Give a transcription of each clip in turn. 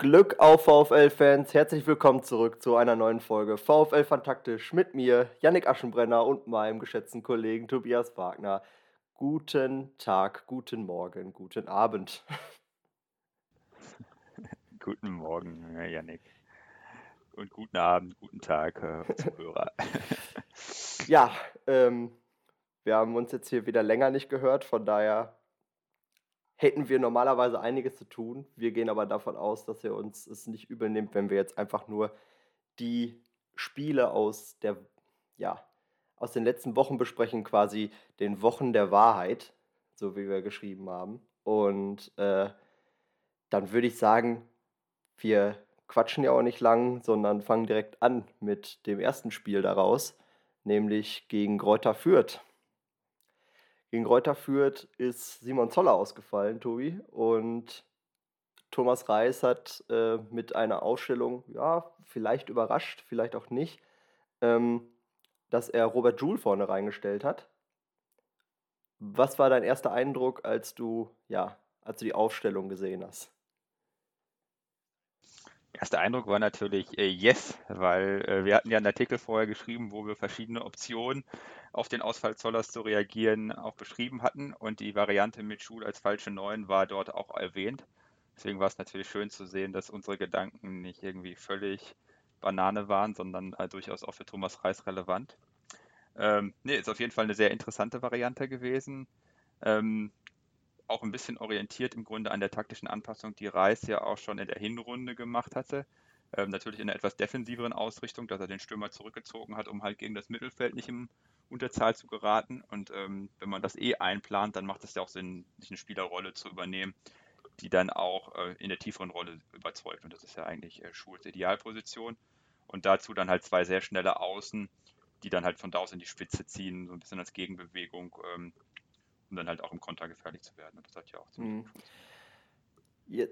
Glück auf VfL-Fans, herzlich willkommen zurück zu einer neuen Folge VfL Fantaktisch mit mir, Yannick Aschenbrenner und meinem geschätzten Kollegen Tobias Wagner. Guten Tag, guten Morgen, guten Abend. Guten Morgen, Yannick. Und guten Abend, guten Tag, äh, Zuhörer. ja, ähm, wir haben uns jetzt hier wieder länger nicht gehört, von daher hätten wir normalerweise einiges zu tun. Wir gehen aber davon aus, dass ihr uns es nicht übel nehmt, wenn wir jetzt einfach nur die Spiele aus der, ja, aus den letzten Wochen besprechen, quasi den Wochen der Wahrheit, so wie wir geschrieben haben. Und äh, dann würde ich sagen, wir quatschen ja auch nicht lang, sondern fangen direkt an mit dem ersten Spiel daraus, nämlich gegen Gräuter Fürth. Gegen Reuter Fürth ist Simon Zoller ausgefallen, Tobi. Und Thomas Reis hat äh, mit einer Ausstellung, ja, vielleicht überrascht, vielleicht auch nicht, ähm, dass er Robert Joule vorne reingestellt hat. Was war dein erster Eindruck, als du, ja, als du die Aufstellung gesehen hast? Erster Eindruck war natürlich äh, yes, weil äh, wir hatten ja einen Artikel vorher geschrieben, wo wir verschiedene Optionen auf den Ausfall Zollers zu reagieren auch beschrieben hatten und die Variante mit Schul als falsche Neun war dort auch erwähnt. Deswegen war es natürlich schön zu sehen, dass unsere Gedanken nicht irgendwie völlig Banane waren, sondern äh, durchaus auch für Thomas Reis relevant. Ähm, nee, ist auf jeden Fall eine sehr interessante Variante gewesen. Ähm, auch ein bisschen orientiert im Grunde an der taktischen Anpassung, die Reis ja auch schon in der Hinrunde gemacht hatte. Ähm, natürlich in einer etwas defensiveren Ausrichtung, dass er den Stürmer zurückgezogen hat, um halt gegen das Mittelfeld nicht im Unterzahl zu geraten. Und ähm, wenn man das eh einplant, dann macht es ja auch Sinn, sich eine Spielerrolle zu übernehmen, die dann auch äh, in der tieferen Rolle überzeugt. Und das ist ja eigentlich äh, Schuls Idealposition. Und dazu dann halt zwei sehr schnelle Außen, die dann halt von da aus in die Spitze ziehen, so ein bisschen als Gegenbewegung. Ähm, um dann halt auch im Konter gefährlich zu werden. Und das hat ja auch ziemlich mhm. ja.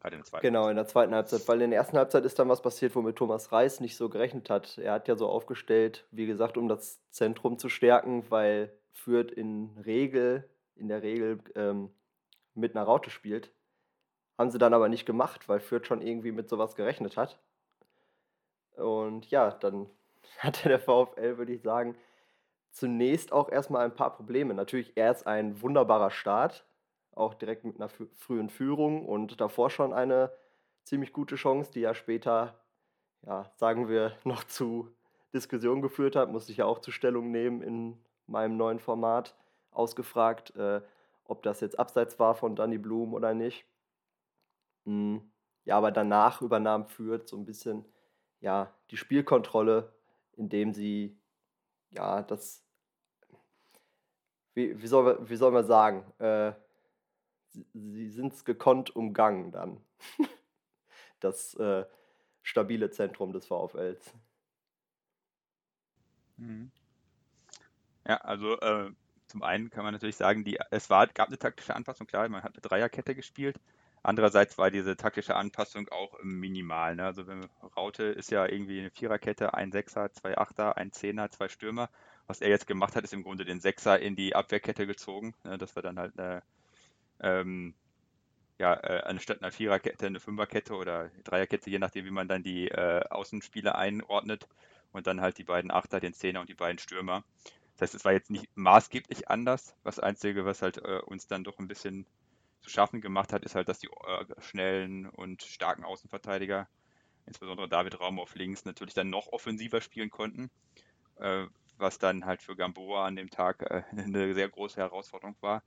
Gerade in Genau, in der zweiten Halbzeit, weil in der ersten Halbzeit ist dann was passiert, womit Thomas Reis nicht so gerechnet hat. Er hat ja so aufgestellt, wie gesagt, um das Zentrum zu stärken, weil Fürth in Regel, in der Regel ähm, mit einer Raute spielt. Haben sie dann aber nicht gemacht, weil Fürth schon irgendwie mit sowas gerechnet hat. Und ja, dann hatte der VfL, würde ich sagen, zunächst auch erstmal ein paar Probleme. Natürlich erst ein wunderbarer Start, auch direkt mit einer frühen Führung und davor schon eine ziemlich gute Chance, die ja später, ja, sagen wir, noch zu Diskussionen geführt hat, musste ich ja auch zur Stellung nehmen in meinem neuen Format, ausgefragt, äh, ob das jetzt abseits war von Danny Blum oder nicht. Hm. Ja, aber danach übernahm Fürth so ein bisschen ja, die Spielkontrolle, indem sie ja, das wie, wie, soll, wie soll man sagen, äh, sie, sind es gekonnt umgangen dann. das äh, stabile Zentrum des VfLs. Mhm. Ja, also äh, zum einen kann man natürlich sagen, die, es war, gab eine taktische Anpassung, klar, man hat eine Dreierkette gespielt. Andererseits war diese taktische Anpassung auch minimal. Ne? Also wenn Raute ist ja irgendwie eine Viererkette, ein Sechser, zwei Achter, ein Zehner, zwei Stürmer. Was er jetzt gemacht hat, ist im Grunde den Sechser in die Abwehrkette gezogen. Ne? Das war dann halt eine, ähm, ja, äh, anstatt einer Viererkette eine Fünferkette oder Dreierkette, je nachdem, wie man dann die äh, Außenspieler einordnet. Und dann halt die beiden Achter, den Zehner und die beiden Stürmer. Das heißt, es war jetzt nicht maßgeblich anders. Das Einzige, was halt äh, uns dann doch ein bisschen zu schaffen gemacht hat, ist halt, dass die äh, schnellen und starken Außenverteidiger, insbesondere David Raum auf links, natürlich dann noch offensiver spielen konnten. Was dann halt für Gamboa an dem Tag äh, eine sehr große Herausforderung war,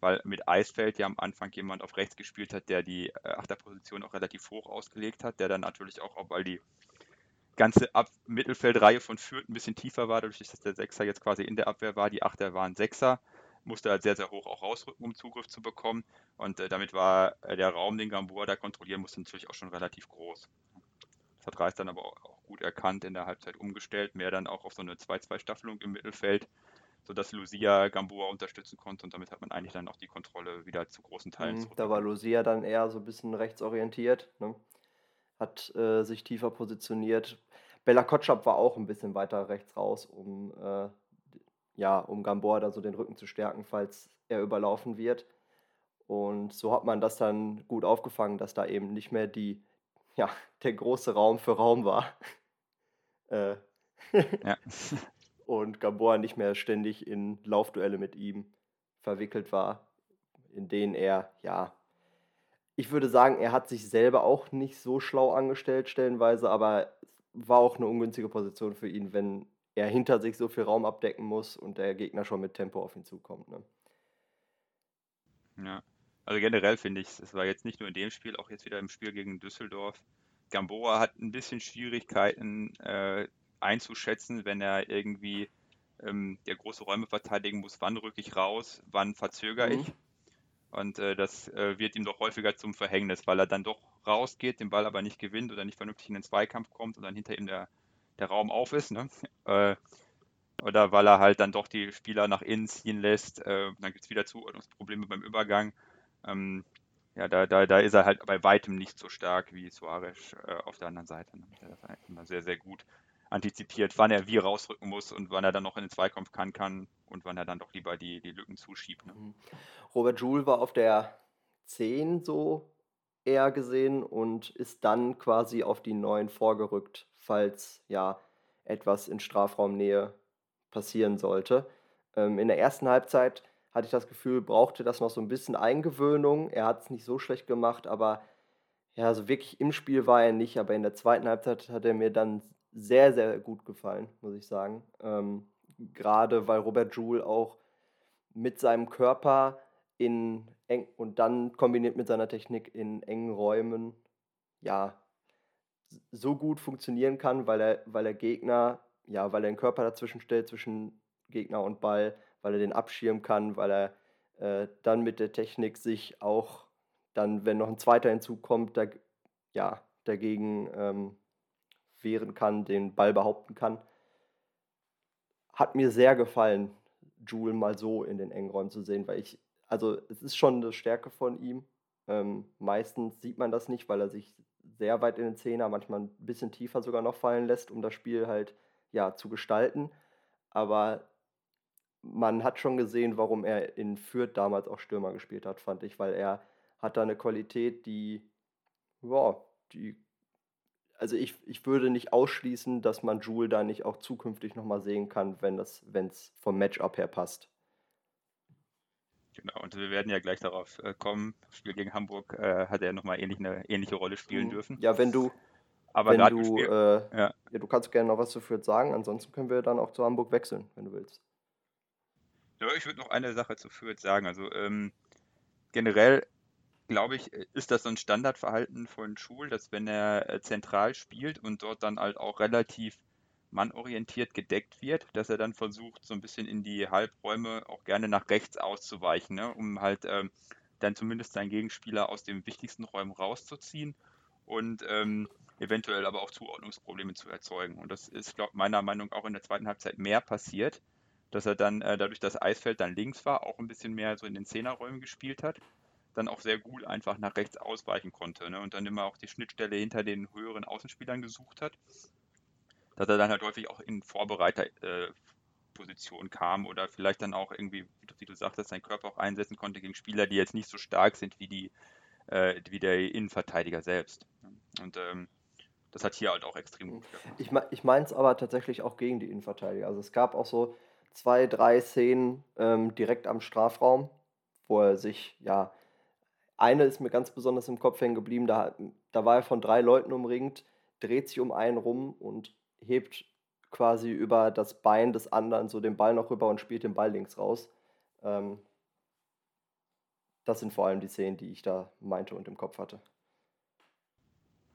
weil mit Eisfeld ja am Anfang jemand auf rechts gespielt hat, der die äh, Achterposition auch relativ hoch ausgelegt hat, der dann natürlich auch, weil die ganze Ab Mittelfeldreihe von Fürth ein bisschen tiefer war, dadurch, dass der Sechser jetzt quasi in der Abwehr war, die Achter waren Sechser, musste halt sehr, sehr hoch auch rausrücken, um Zugriff zu bekommen und äh, damit war äh, der Raum, den Gamboa da kontrollieren musste, natürlich auch schon relativ groß. Das hat Reis dann aber auch gut erkannt, in der Halbzeit umgestellt, mehr dann auch auf so eine 2-2-Staffelung im Mittelfeld, sodass Lucia Gamboa unterstützen konnte und damit hat man eigentlich dann auch die Kontrolle wieder zu großen Teilen mhm, Da war Lucia dann eher so ein bisschen rechtsorientiert, ne? hat äh, sich tiefer positioniert. Bella Kotschap war auch ein bisschen weiter rechts raus, um, äh, ja, um Gamboa da so den Rücken zu stärken, falls er überlaufen wird. Und so hat man das dann gut aufgefangen, dass da eben nicht mehr die ja, der große Raum für Raum war. Äh, ja. und Gamboa nicht mehr ständig in Laufduelle mit ihm verwickelt war, in denen er, ja, ich würde sagen, er hat sich selber auch nicht so schlau angestellt, stellenweise, aber war auch eine ungünstige Position für ihn, wenn er hinter sich so viel Raum abdecken muss und der Gegner schon mit Tempo auf ihn zukommt. Ne? Ja, also generell finde ich, es war jetzt nicht nur in dem Spiel, auch jetzt wieder im Spiel gegen Düsseldorf. Gamboa hat ein bisschen Schwierigkeiten äh, einzuschätzen, wenn er irgendwie ähm, der große Räume verteidigen muss, wann rücke ich raus, wann verzögere mhm. ich. Und äh, das äh, wird ihm doch häufiger zum Verhängnis, weil er dann doch rausgeht, den Ball aber nicht gewinnt oder nicht vernünftig in den Zweikampf kommt und dann hinter ihm der, der Raum auf ist. Ne? Äh, oder weil er halt dann doch die Spieler nach innen ziehen lässt. Äh, dann gibt es wieder Zuordnungsprobleme beim Übergang. Ähm, ja, da, da, da ist er halt bei weitem nicht so stark wie Suarez äh, auf der anderen Seite. Ne? Der ist eigentlich immer sehr, sehr gut antizipiert, wann er wie rausrücken muss und wann er dann noch in den Zweikampf kann, kann und wann er dann doch lieber die, die Lücken zuschiebt. Ne? Mhm. Robert Joule war auf der 10 so eher gesehen und ist dann quasi auf die 9 vorgerückt, falls ja etwas in Strafraumnähe passieren sollte. Ähm, in der ersten Halbzeit hatte ich das Gefühl, brauchte das noch so ein bisschen Eingewöhnung. Er hat es nicht so schlecht gemacht, aber ja, so wirklich im Spiel war er nicht. Aber in der zweiten Halbzeit hat er mir dann sehr, sehr gut gefallen, muss ich sagen. Ähm, Gerade weil Robert Joule auch mit seinem Körper in eng und dann kombiniert mit seiner Technik in engen Räumen, ja, so gut funktionieren kann, weil er, weil er Gegner, ja, weil er den Körper dazwischen stellt, zwischen Gegner und Ball, weil er den abschirmen kann, weil er äh, dann mit der Technik sich auch dann, wenn noch ein zweiter hinzukommt, da, ja, dagegen ähm, wehren kann, den Ball behaupten kann. Hat mir sehr gefallen, Jule mal so in den engen Räumen zu sehen, weil ich, also es ist schon eine Stärke von ihm. Ähm, meistens sieht man das nicht, weil er sich sehr weit in den Zehner, manchmal ein bisschen tiefer sogar noch fallen lässt, um das Spiel halt ja zu gestalten. Aber man hat schon gesehen, warum er in Fürth damals auch Stürmer gespielt hat, fand ich, weil er hat da eine Qualität, die, ja, die also ich, ich würde nicht ausschließen, dass man Joule da nicht auch zukünftig nochmal sehen kann, wenn es vom Matchup her passt. Genau, und wir werden ja gleich darauf äh, kommen. Das Spiel gegen Hamburg äh, hat er nochmal ähnlich eine ähnliche Rolle spielen mhm. dürfen. Ja, wenn du. Aber wenn du, äh, ja. ja. du kannst gerne noch was zu Fürth sagen, ansonsten können wir dann auch zu Hamburg wechseln, wenn du willst. Ja, ich würde noch eine Sache zu Fürth sagen. Also ähm, generell glaube ich, äh, ist das so ein Standardverhalten von Schul, dass wenn er äh, zentral spielt und dort dann halt auch relativ mannorientiert gedeckt wird, dass er dann versucht, so ein bisschen in die Halbräume auch gerne nach rechts auszuweichen, ne? um halt ähm, dann zumindest seinen Gegenspieler aus den wichtigsten Räumen rauszuziehen und ähm, eventuell aber auch Zuordnungsprobleme zu erzeugen. Und das ist, glaube meiner Meinung nach auch in der zweiten Halbzeit mehr passiert, dass er dann äh, dadurch, dass Eisfeld dann links war, auch ein bisschen mehr so in den Zehnerräumen gespielt hat dann auch sehr gut einfach nach rechts ausweichen konnte ne? und dann immer auch die Schnittstelle hinter den höheren Außenspielern gesucht hat, dass er dann halt häufig auch in Vorbereiterposition äh, kam oder vielleicht dann auch irgendwie, wie du sagtest, seinen Körper auch einsetzen konnte gegen Spieler, die jetzt nicht so stark sind wie die äh, wie der Innenverteidiger selbst. Und ähm, das hat hier halt auch extrem gut gemacht. Ich, ich meine es aber tatsächlich auch gegen die Innenverteidiger. Also es gab auch so zwei, drei Szenen ähm, direkt am Strafraum, wo er sich ja eine ist mir ganz besonders im Kopf hängen geblieben. Da, da war er von drei Leuten umringt, dreht sich um einen rum und hebt quasi über das Bein des anderen so den Ball noch rüber und spielt den Ball links raus. Ähm, das sind vor allem die Szenen, die ich da meinte und im Kopf hatte.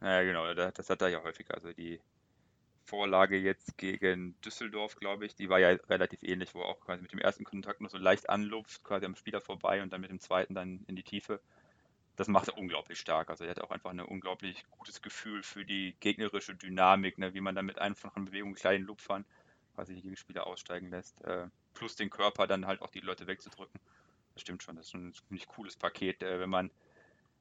Ja, genau, das hat er ja häufig. Also die Vorlage jetzt gegen Düsseldorf, glaube ich, die war ja relativ ähnlich, wo er auch quasi mit dem ersten Kontakt noch so leicht anlupft, quasi am Spieler vorbei und dann mit dem zweiten dann in die Tiefe das macht er unglaublich stark. Also er hat auch einfach ein unglaublich gutes Gefühl für die gegnerische Dynamik, ne, wie man dann mit einfachen Bewegungen, kleinen Lupfern quasi die Gegenspieler aussteigen lässt, äh, plus den Körper dann halt auch die Leute wegzudrücken. Das stimmt schon, das ist ein ziemlich cooles Paket, äh, wenn man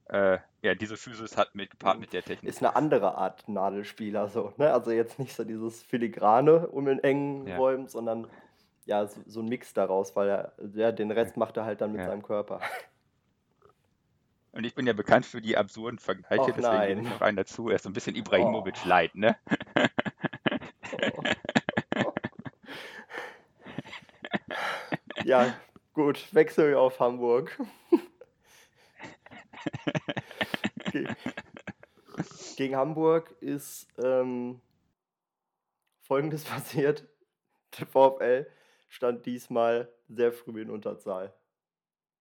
äh, ja, diese Physis hat mit, gepaart mit der Technik. Ist eine andere Art Nadelspieler so, ne? Also jetzt nicht so dieses Filigrane um in engen ja. Räumen, sondern ja, so, so, ein Mix daraus, weil er ja, den Rest macht er halt dann mit ja. seinem Körper. Und ich bin ja bekannt für die absurden Vergleiche, Och, deswegen nein. ich noch einen dazu. Er ist so ein bisschen Ibrahimovic oh. light, ne? Oh. ja, gut, wechseln wir auf Hamburg. Gegen Hamburg ist ähm, Folgendes passiert. Der VfL stand diesmal sehr früh in Unterzahl.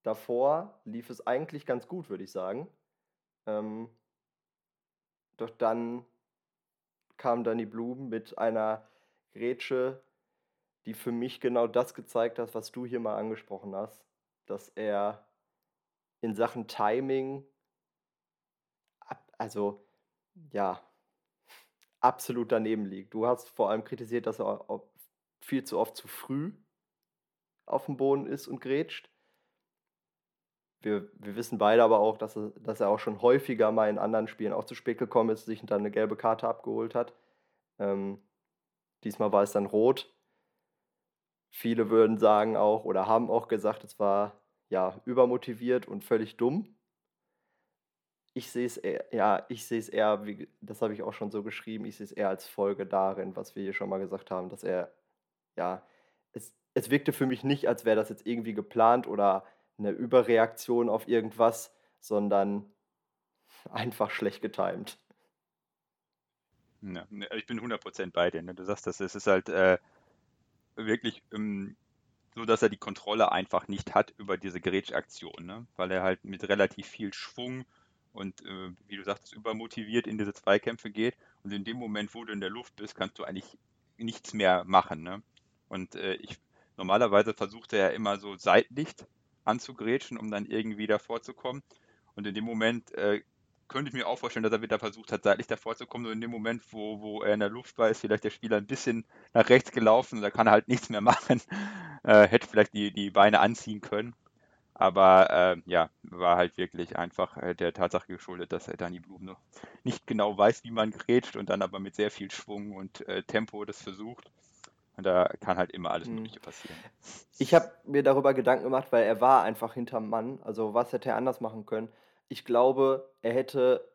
Davor lief es eigentlich ganz gut, würde ich sagen. Ähm, doch dann kam Danny Blum mit einer Grätsche, die für mich genau das gezeigt hat, was du hier mal angesprochen hast, dass er in Sachen Timing, also ja, absolut daneben liegt. Du hast vor allem kritisiert, dass er viel zu oft zu früh auf dem Boden ist und grätscht. Wir, wir wissen beide aber auch, dass er, dass er auch schon häufiger mal in anderen Spielen auch zu spät gekommen ist, sich dann eine gelbe Karte abgeholt hat. Ähm, diesmal war es dann rot. Viele würden sagen auch oder haben auch gesagt, es war ja übermotiviert und völlig dumm. Ich sehe es eher, ja, ich sehe es eher, wie, das habe ich auch schon so geschrieben, ich sehe es eher als Folge darin, was wir hier schon mal gesagt haben, dass er, ja, es, es wirkte für mich nicht, als wäre das jetzt irgendwie geplant oder eine Überreaktion auf irgendwas, sondern einfach schlecht getimt. Ja, ne, ich bin 100% bei dir. Ne? Du sagst, das ist halt äh, wirklich ähm, so, dass er die Kontrolle einfach nicht hat über diese Gerätschaktion, ne? weil er halt mit relativ viel Schwung und äh, wie du sagst, übermotiviert in diese Zweikämpfe geht. Und in dem Moment, wo du in der Luft bist, kannst du eigentlich nichts mehr machen. Ne? Und äh, ich normalerweise versucht er ja immer so seitlich anzugrätschen, um dann irgendwie davor zu kommen. Und in dem Moment äh, könnte ich mir auch vorstellen, dass er wieder versucht hat, seitlich davor zu kommen. So in dem Moment, wo, wo er in der Luft war, ist vielleicht der Spieler ein bisschen nach rechts gelaufen und da kann er halt nichts mehr machen. Äh, hätte vielleicht die, die Beine anziehen können. Aber äh, ja, war halt wirklich einfach äh, der Tatsache geschuldet, dass er Danny Blum noch nicht genau weiß, wie man grätscht und dann aber mit sehr viel Schwung und äh, Tempo das versucht. Und da kann halt immer alles hm. Mögliche passieren. Ich habe mir darüber Gedanken gemacht, weil er war einfach hinterm Mann. Also was hätte er anders machen können? Ich glaube, er hätte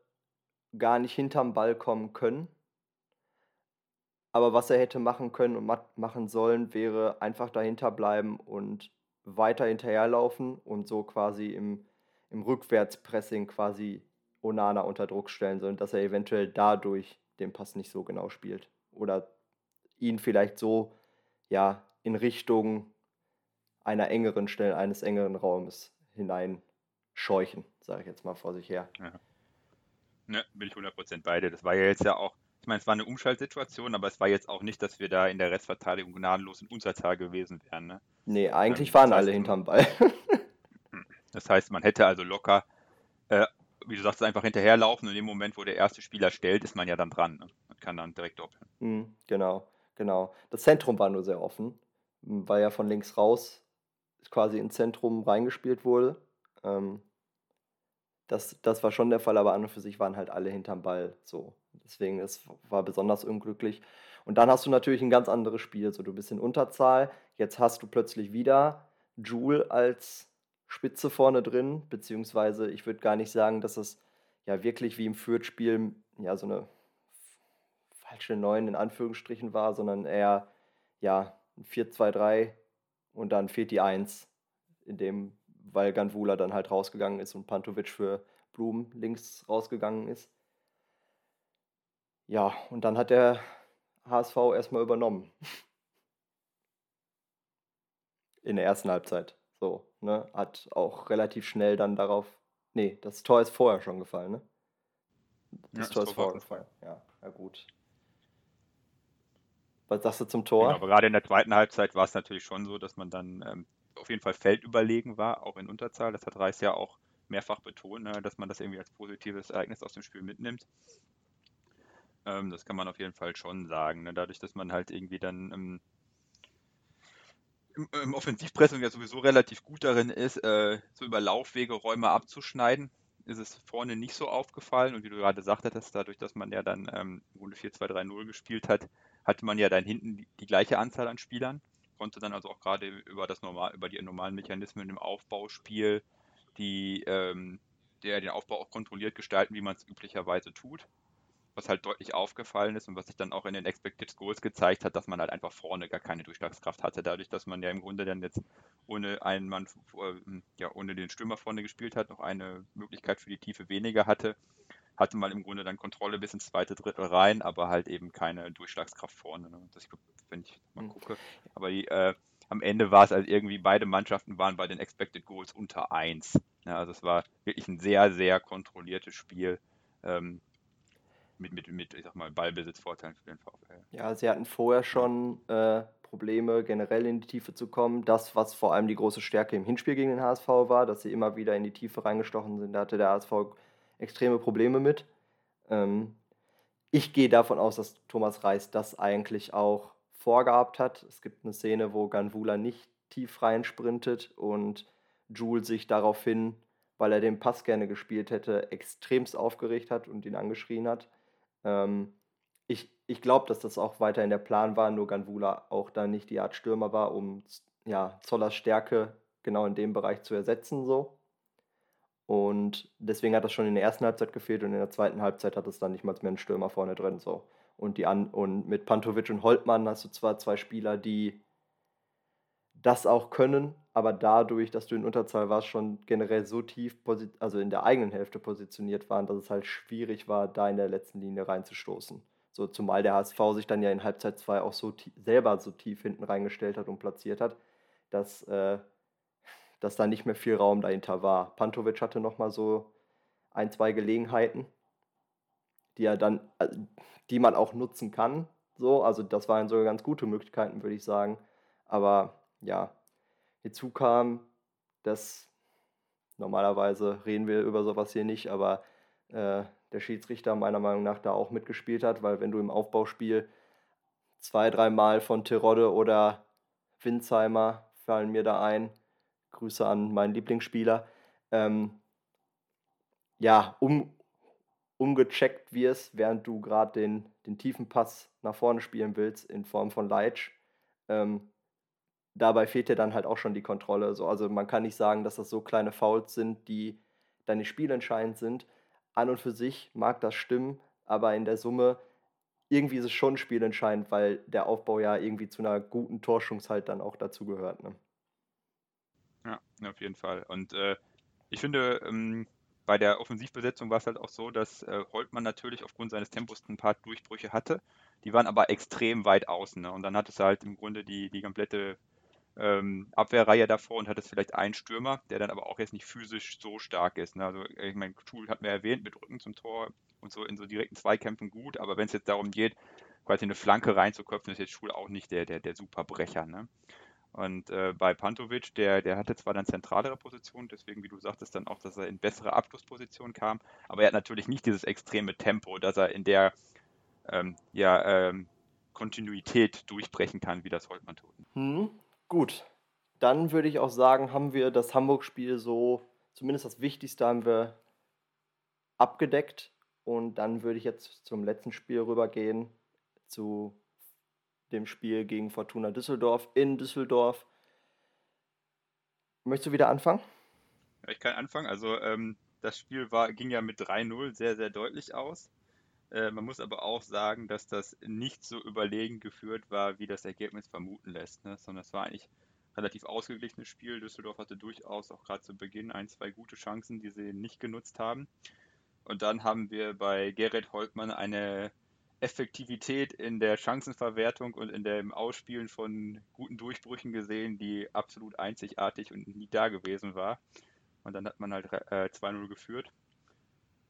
gar nicht hinterm Ball kommen können. Aber was er hätte machen können und machen sollen, wäre einfach dahinter bleiben und weiter hinterherlaufen und so quasi im, im Rückwärtspressing quasi Onana unter Druck stellen, sondern dass er eventuell dadurch den Pass nicht so genau spielt. Oder ihn vielleicht so ja in Richtung einer engeren Stelle, eines engeren Raumes hineinscheuchen, sage ich jetzt mal vor sich her. Ja. Ne, bin ich 100% beide. Das war ja jetzt ja auch ich meine, es war eine Umschaltsituation, aber es war jetzt auch nicht, dass wir da in der Restverteidigung gnadenlos in Unterzahl gewesen wären. Ne? Nee, eigentlich ähm, waren alle hinterm Ball. Das heißt, man hätte also locker, äh, wie du sagst, einfach hinterherlaufen und in dem Moment, wo der erste Spieler stellt, ist man ja dann dran ne? und kann dann direkt doppeln. Mhm, genau, genau. Das Zentrum war nur sehr offen, weil ja von links raus quasi ins Zentrum reingespielt wurde. Ähm, das, das war schon der Fall, aber an und für sich waren halt alle hinterm Ball so. Deswegen es war besonders unglücklich. Und dann hast du natürlich ein ganz anderes Spiel. So, du bist in Unterzahl. Jetzt hast du plötzlich wieder Joule als Spitze vorne drin, beziehungsweise ich würde gar nicht sagen, dass es ja wirklich wie im Fürth-Spiel ja so eine falsche 9 in Anführungsstrichen war, sondern eher ja ein 4-2-3 und dann fehlt die 1, in dem, weil Ganvula dann halt rausgegangen ist und Pantovic für Blum links rausgegangen ist. Ja, und dann hat der HSV erstmal übernommen. In der ersten Halbzeit. So, ne? Hat auch relativ schnell dann darauf. Nee, das Tor ist vorher schon gefallen, ne? Das ja, Tor ist vorher gefallen. Ja, ja gut. Was sagst du zum Tor? Genau, aber gerade in der zweiten Halbzeit war es natürlich schon so, dass man dann ähm, auf jeden Fall feldüberlegen war, auch in Unterzahl. Das hat Reis ja auch mehrfach betont, ne, dass man das irgendwie als positives Ereignis aus dem Spiel mitnimmt. Ähm, das kann man auf jeden Fall schon sagen. Ne? Dadurch, dass man halt irgendwie dann ähm, im, im Offensivpressing ja sowieso relativ gut darin ist, äh, so über Laufwege Räume abzuschneiden, ist es vorne nicht so aufgefallen. Und wie du gerade sagtest, dadurch, dass man ja dann ähm, Runde 4-2-3-0 gespielt hat, hatte man ja dann hinten die, die, gleiche Anzahl an Spielern. Konnte dann also auch gerade über das normal, über die normalen Mechanismen im Aufbauspiel die ähm, der den Aufbau auch kontrolliert gestalten, wie man es üblicherweise tut. Was halt deutlich aufgefallen ist und was sich dann auch in den Expected Goals gezeigt hat, dass man halt einfach vorne gar keine Durchschlagskraft hatte. Dadurch, dass man ja im Grunde dann jetzt ohne einen Mann, ja, ohne den Stürmer vorne gespielt hat, noch eine Möglichkeit für die Tiefe weniger hatte, hatte man im Grunde dann Kontrolle bis ins zweite Drittel rein, aber halt eben keine Durchschlagskraft vorne. Ne? Das, wenn ich mal hm. gucke. Aber die, äh, am Ende war es also irgendwie, beide Mannschaften waren bei den Expected Goals unter 1. Ja, also es war wirklich ein sehr, sehr kontrolliertes Spiel. Ähm, mit, mit, mit, ich sag mal, Ballbesitzvorteilen für den VfL. Ja, sie hatten vorher schon äh, Probleme, generell in die Tiefe zu kommen. Das, was vor allem die große Stärke im Hinspiel gegen den HSV war, dass sie immer wieder in die Tiefe reingestochen sind, da hatte der HSV extreme Probleme mit. Ähm, ich gehe davon aus, dass Thomas Reis das eigentlich auch vorgehabt hat. Es gibt eine Szene, wo Ganvula nicht tief rein sprintet und Jules sich daraufhin, weil er den Pass gerne gespielt hätte, extremst aufgeregt hat und ihn angeschrien hat. Ähm, ich ich glaube, dass das auch weiterhin der Plan war, nur Ganvula auch da nicht die Art Stürmer war, um ja, Zollers Stärke genau in dem Bereich zu ersetzen. So. Und deswegen hat das schon in der ersten Halbzeit gefehlt und in der zweiten Halbzeit hat es dann nicht mal mehr einen Stürmer vorne drin. So. Und, die An und mit Pantovic und Holtmann hast du zwar zwei Spieler, die das auch können, aber dadurch, dass du in Unterzahl warst, schon generell so tief, also in der eigenen Hälfte positioniert waren, dass es halt schwierig war, da in der letzten Linie reinzustoßen. So, zumal der HSV sich dann ja in Halbzeit 2 auch so selber so tief hinten reingestellt hat und platziert hat, dass, äh, dass da nicht mehr viel Raum dahinter war. Pantovic hatte nochmal so ein, zwei Gelegenheiten, die er dann, äh, die man auch nutzen kann. So, also das waren sogar ganz gute Möglichkeiten, würde ich sagen. Aber ja, hinzu kam, dass normalerweise reden wir über sowas hier nicht, aber äh, der Schiedsrichter meiner Meinung nach da auch mitgespielt hat, weil wenn du im Aufbauspiel zwei, dreimal von Terodde oder Winsheimer fallen mir da ein, Grüße an meinen Lieblingsspieler, ähm, ja, um, umgecheckt wirst, während du gerade den, den tiefen Pass nach vorne spielen willst in Form von Leitsch, ähm, dabei fehlt dir dann halt auch schon die Kontrolle. So, also man kann nicht sagen, dass das so kleine Fouls sind, die deine spielentscheidend sind. An und für sich mag das stimmen, aber in der Summe irgendwie ist es schon spielentscheidend, weil der Aufbau ja irgendwie zu einer guten Torschungs halt dann auch dazu gehört. Ne? Ja, auf jeden Fall. Und äh, ich finde, ähm, bei der Offensivbesetzung war es halt auch so, dass äh, Holtmann natürlich aufgrund seines Tempos ein paar Durchbrüche hatte. Die waren aber extrem weit außen. Ne? Und dann hat es halt im Grunde die, die komplette ähm, Abwehrreihe davor und hat es vielleicht einen Stürmer, der dann aber auch jetzt nicht physisch so stark ist. Ne? Also ich meine, Tool hat mir erwähnt, mit Rücken zum Tor und so in so direkten Zweikämpfen gut, aber wenn es jetzt darum geht, quasi eine Flanke reinzuköpfen, ist jetzt Schul auch nicht der, der, der Superbrecher. Ne? Und äh, bei Pantovic, der, der hatte zwar dann zentralere Position, deswegen, wie du sagtest, dann auch, dass er in bessere Abschlussposition kam, aber er hat natürlich nicht dieses extreme Tempo, dass er in der ähm, ja, ähm, Kontinuität durchbrechen kann, wie das Holtmann tut. Hm. Gut, dann würde ich auch sagen, haben wir das Hamburg-Spiel so, zumindest das Wichtigste haben wir abgedeckt. Und dann würde ich jetzt zum letzten Spiel rübergehen, zu dem Spiel gegen Fortuna Düsseldorf in Düsseldorf. Möchtest du wieder anfangen? Ja, ich kann anfangen. Also ähm, das Spiel war, ging ja mit 3-0 sehr, sehr deutlich aus. Äh, man muss aber auch sagen, dass das nicht so überlegen geführt war, wie das Ergebnis vermuten lässt, ne? sondern es war eigentlich relativ ausgeglichenes Spiel. Düsseldorf hatte durchaus auch gerade zu Beginn ein, zwei gute Chancen, die sie nicht genutzt haben. Und dann haben wir bei Gerrit Holtmann eine Effektivität in der Chancenverwertung und in dem Ausspielen von guten Durchbrüchen gesehen, die absolut einzigartig und nie da gewesen war. Und dann hat man halt äh, 2-0 geführt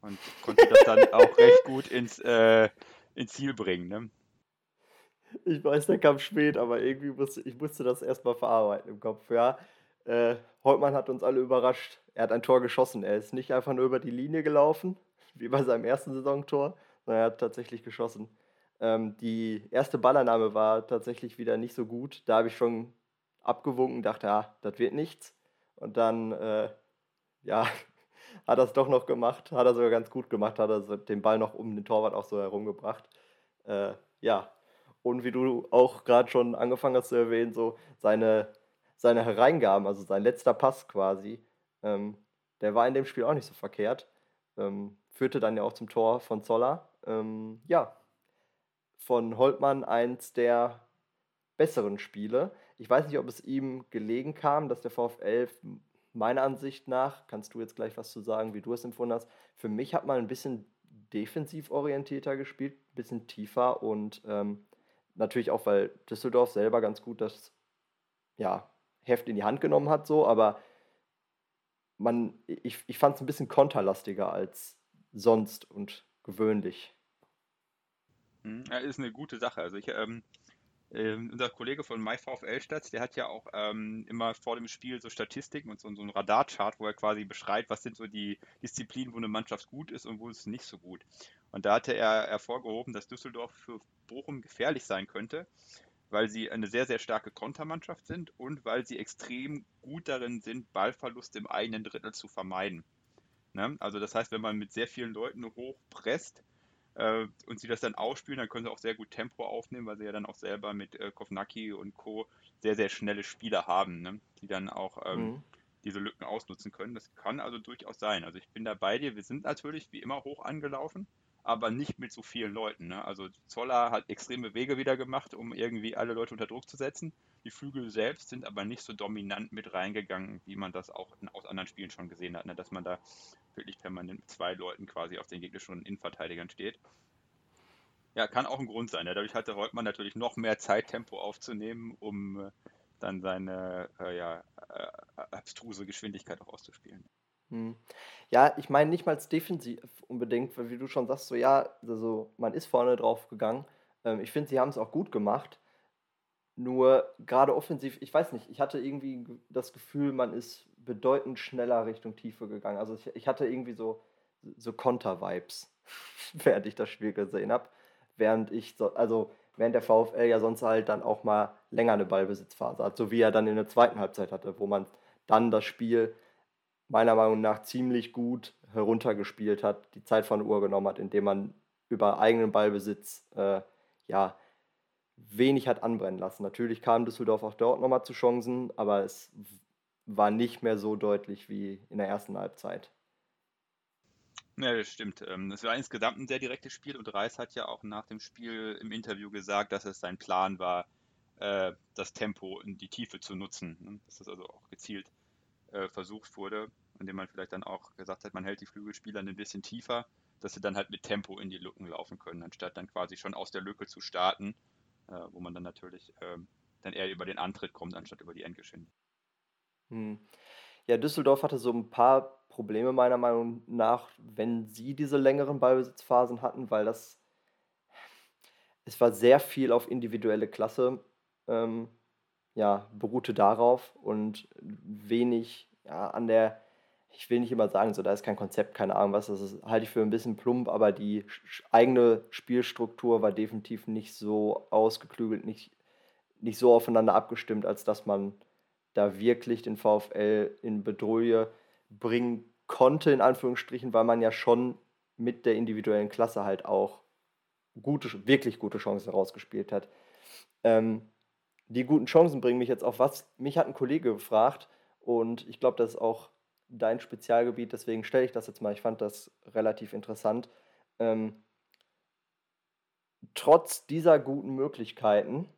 und konnte das dann auch recht gut ins, äh, ins Ziel bringen. Ne? Ich weiß, der kam spät, aber irgendwie musste ich musste das erstmal verarbeiten im Kopf. Ja, äh, Holtmann hat uns alle überrascht. Er hat ein Tor geschossen. Er ist nicht einfach nur über die Linie gelaufen, wie bei seinem ersten Saisontor, sondern er hat tatsächlich geschossen. Ähm, die erste Ballannahme war tatsächlich wieder nicht so gut. Da habe ich schon abgewunken, dachte, ah, das wird nichts. Und dann, äh, ja, hat er es doch noch gemacht, hat er sogar ganz gut gemacht, hat er den Ball noch um den Torwart auch so herumgebracht. Äh, ja, und wie du auch gerade schon angefangen hast zu erwähnen, so seine, seine Hereingaben, also sein letzter Pass quasi, ähm, der war in dem Spiel auch nicht so verkehrt. Ähm, führte dann ja auch zum Tor von Zoller. Ähm, ja, von Holtmann eins der besseren Spiele. Ich weiß nicht, ob es ihm gelegen kam, dass der VfL meiner Ansicht nach, kannst du jetzt gleich was zu sagen, wie du es empfunden hast, für mich hat man ein bisschen defensiv orientierter gespielt, ein bisschen tiefer und ähm, natürlich auch, weil Düsseldorf selber ganz gut das ja, Heft in die Hand genommen hat, so, aber man, ich, ich fand es ein bisschen konterlastiger als sonst und gewöhnlich. Hm, ja, ist eine gute Sache. Also ich, ähm, äh, unser Kollege von MyVfL Stadt, der hat ja auch ähm, immer vor dem Spiel so Statistiken und so, so ein Radarchart, wo er quasi beschreibt, was sind so die Disziplinen, wo eine Mannschaft gut ist und wo es nicht so gut. Und da hatte er hervorgehoben, dass Düsseldorf für Bochum gefährlich sein könnte, weil sie eine sehr, sehr starke Kontermannschaft sind und weil sie extrem gut darin sind, Ballverluste im eigenen Drittel zu vermeiden. Ne? Also das heißt, wenn man mit sehr vielen Leuten hoch presst, äh, und sie das dann ausspielen, dann können sie auch sehr gut Tempo aufnehmen, weil sie ja dann auch selber mit äh, Kovnacki und Co. sehr, sehr schnelle Spieler haben, ne? die dann auch ähm, mhm. diese Lücken ausnutzen können. Das kann also durchaus sein. Also ich bin da bei dir. Wir sind natürlich wie immer hoch angelaufen aber nicht mit so vielen Leuten. Ne? Also Zoller hat extreme Wege wieder gemacht, um irgendwie alle Leute unter Druck zu setzen. Die Flügel selbst sind aber nicht so dominant mit reingegangen, wie man das auch aus anderen Spielen schon gesehen hat, ne? dass man da wirklich permanent mit zwei Leuten quasi auf den gegnerischen Innenverteidigern steht. Ja, kann auch ein Grund sein. Ne? Dadurch hatte Holtmann natürlich noch mehr Zeittempo aufzunehmen, um äh, dann seine äh, ja, äh, abstruse Geschwindigkeit auch auszuspielen. Hm. Ja, ich meine nicht mal defensiv unbedingt, weil wie du schon sagst, so ja, also man ist vorne drauf gegangen. Ähm, ich finde, sie haben es auch gut gemacht. Nur gerade offensiv, ich weiß nicht, ich hatte irgendwie das Gefühl, man ist bedeutend schneller Richtung Tiefe gegangen. Also ich, ich hatte irgendwie so, so Konter-Vibes, während ich das Spiel gesehen habe. Während ich so, also während der VfL ja sonst halt dann auch mal länger eine Ballbesitzphase hat, so wie er dann in der zweiten Halbzeit hatte, wo man dann das Spiel meiner Meinung nach ziemlich gut heruntergespielt hat, die Zeit von der Uhr genommen hat, indem man über eigenen Ballbesitz äh, ja, wenig hat anbrennen lassen. Natürlich kam Düsseldorf auch dort nochmal zu Chancen, aber es war nicht mehr so deutlich wie in der ersten Halbzeit. Ja, das stimmt. Ähm, es war insgesamt ein sehr direktes Spiel und Reis hat ja auch nach dem Spiel im Interview gesagt, dass es sein Plan war, äh, das Tempo in die Tiefe zu nutzen. Ne? Dass das also auch gezielt äh, versucht wurde, indem man vielleicht dann auch gesagt hat, man hält die Flügelspieler ein bisschen tiefer, dass sie dann halt mit Tempo in die Lücken laufen können, anstatt dann quasi schon aus der Lücke zu starten, äh, wo man dann natürlich äh, dann eher über den Antritt kommt, anstatt über die Endgeschwindigkeit. Hm. Ja, Düsseldorf hatte so ein paar Probleme meiner Meinung nach, wenn sie diese längeren Ballbesitzphasen hatten, weil das es war sehr viel auf individuelle Klasse ähm, ja, beruhte darauf und wenig ja, an der, ich will nicht immer sagen, so da ist kein Konzept, keine Ahnung was, das ist, halte ich für ein bisschen plump, aber die eigene Spielstruktur war definitiv nicht so ausgeklügelt, nicht, nicht so aufeinander abgestimmt, als dass man da wirklich den VfL in Bedrohung bringen konnte, in Anführungsstrichen, weil man ja schon mit der individuellen Klasse halt auch gute, wirklich gute Chancen rausgespielt hat. Ähm, die guten Chancen bringen mich jetzt auf was. Mich hat ein Kollege gefragt und ich glaube, das ist auch dein Spezialgebiet, deswegen stelle ich das jetzt mal. Ich fand das relativ interessant. Ähm, trotz dieser guten Möglichkeiten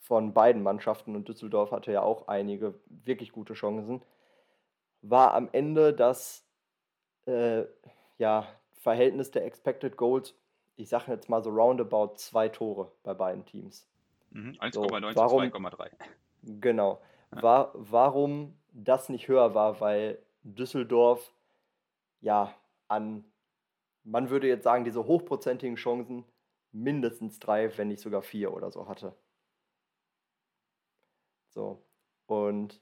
von beiden Mannschaften, und Düsseldorf hatte ja auch einige wirklich gute Chancen, war am Ende das äh, ja, Verhältnis der Expected Goals, ich sage jetzt mal so roundabout zwei Tore bei beiden Teams. Mhm, 1,9 so, zu 2,3. Genau. Ja. War, warum das nicht höher war, weil Düsseldorf ja an, man würde jetzt sagen, diese hochprozentigen Chancen mindestens drei, wenn nicht sogar vier oder so hatte. So. Und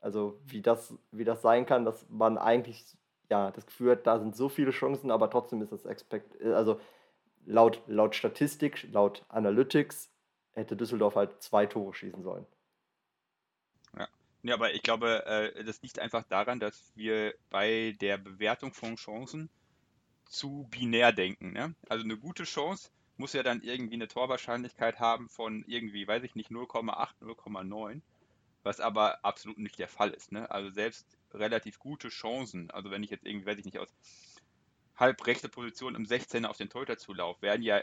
also wie das, wie das sein kann, dass man eigentlich ja das Gefühl hat, da sind so viele Chancen, aber trotzdem ist das Expect, also laut, laut Statistik, laut Analytics hätte Düsseldorf halt zwei Tore schießen sollen. Ja, ja aber ich glaube, äh, das liegt einfach daran, dass wir bei der Bewertung von Chancen zu binär denken. Ne? Also eine gute Chance muss ja dann irgendwie eine Torwahrscheinlichkeit haben von irgendwie, weiß ich nicht, 0,8, 0,9. was aber absolut nicht der Fall ist. Ne? Also selbst relativ gute Chancen, also wenn ich jetzt irgendwie, weiß ich nicht, aus halb rechte Position im 16er auf den Torhüter werden ja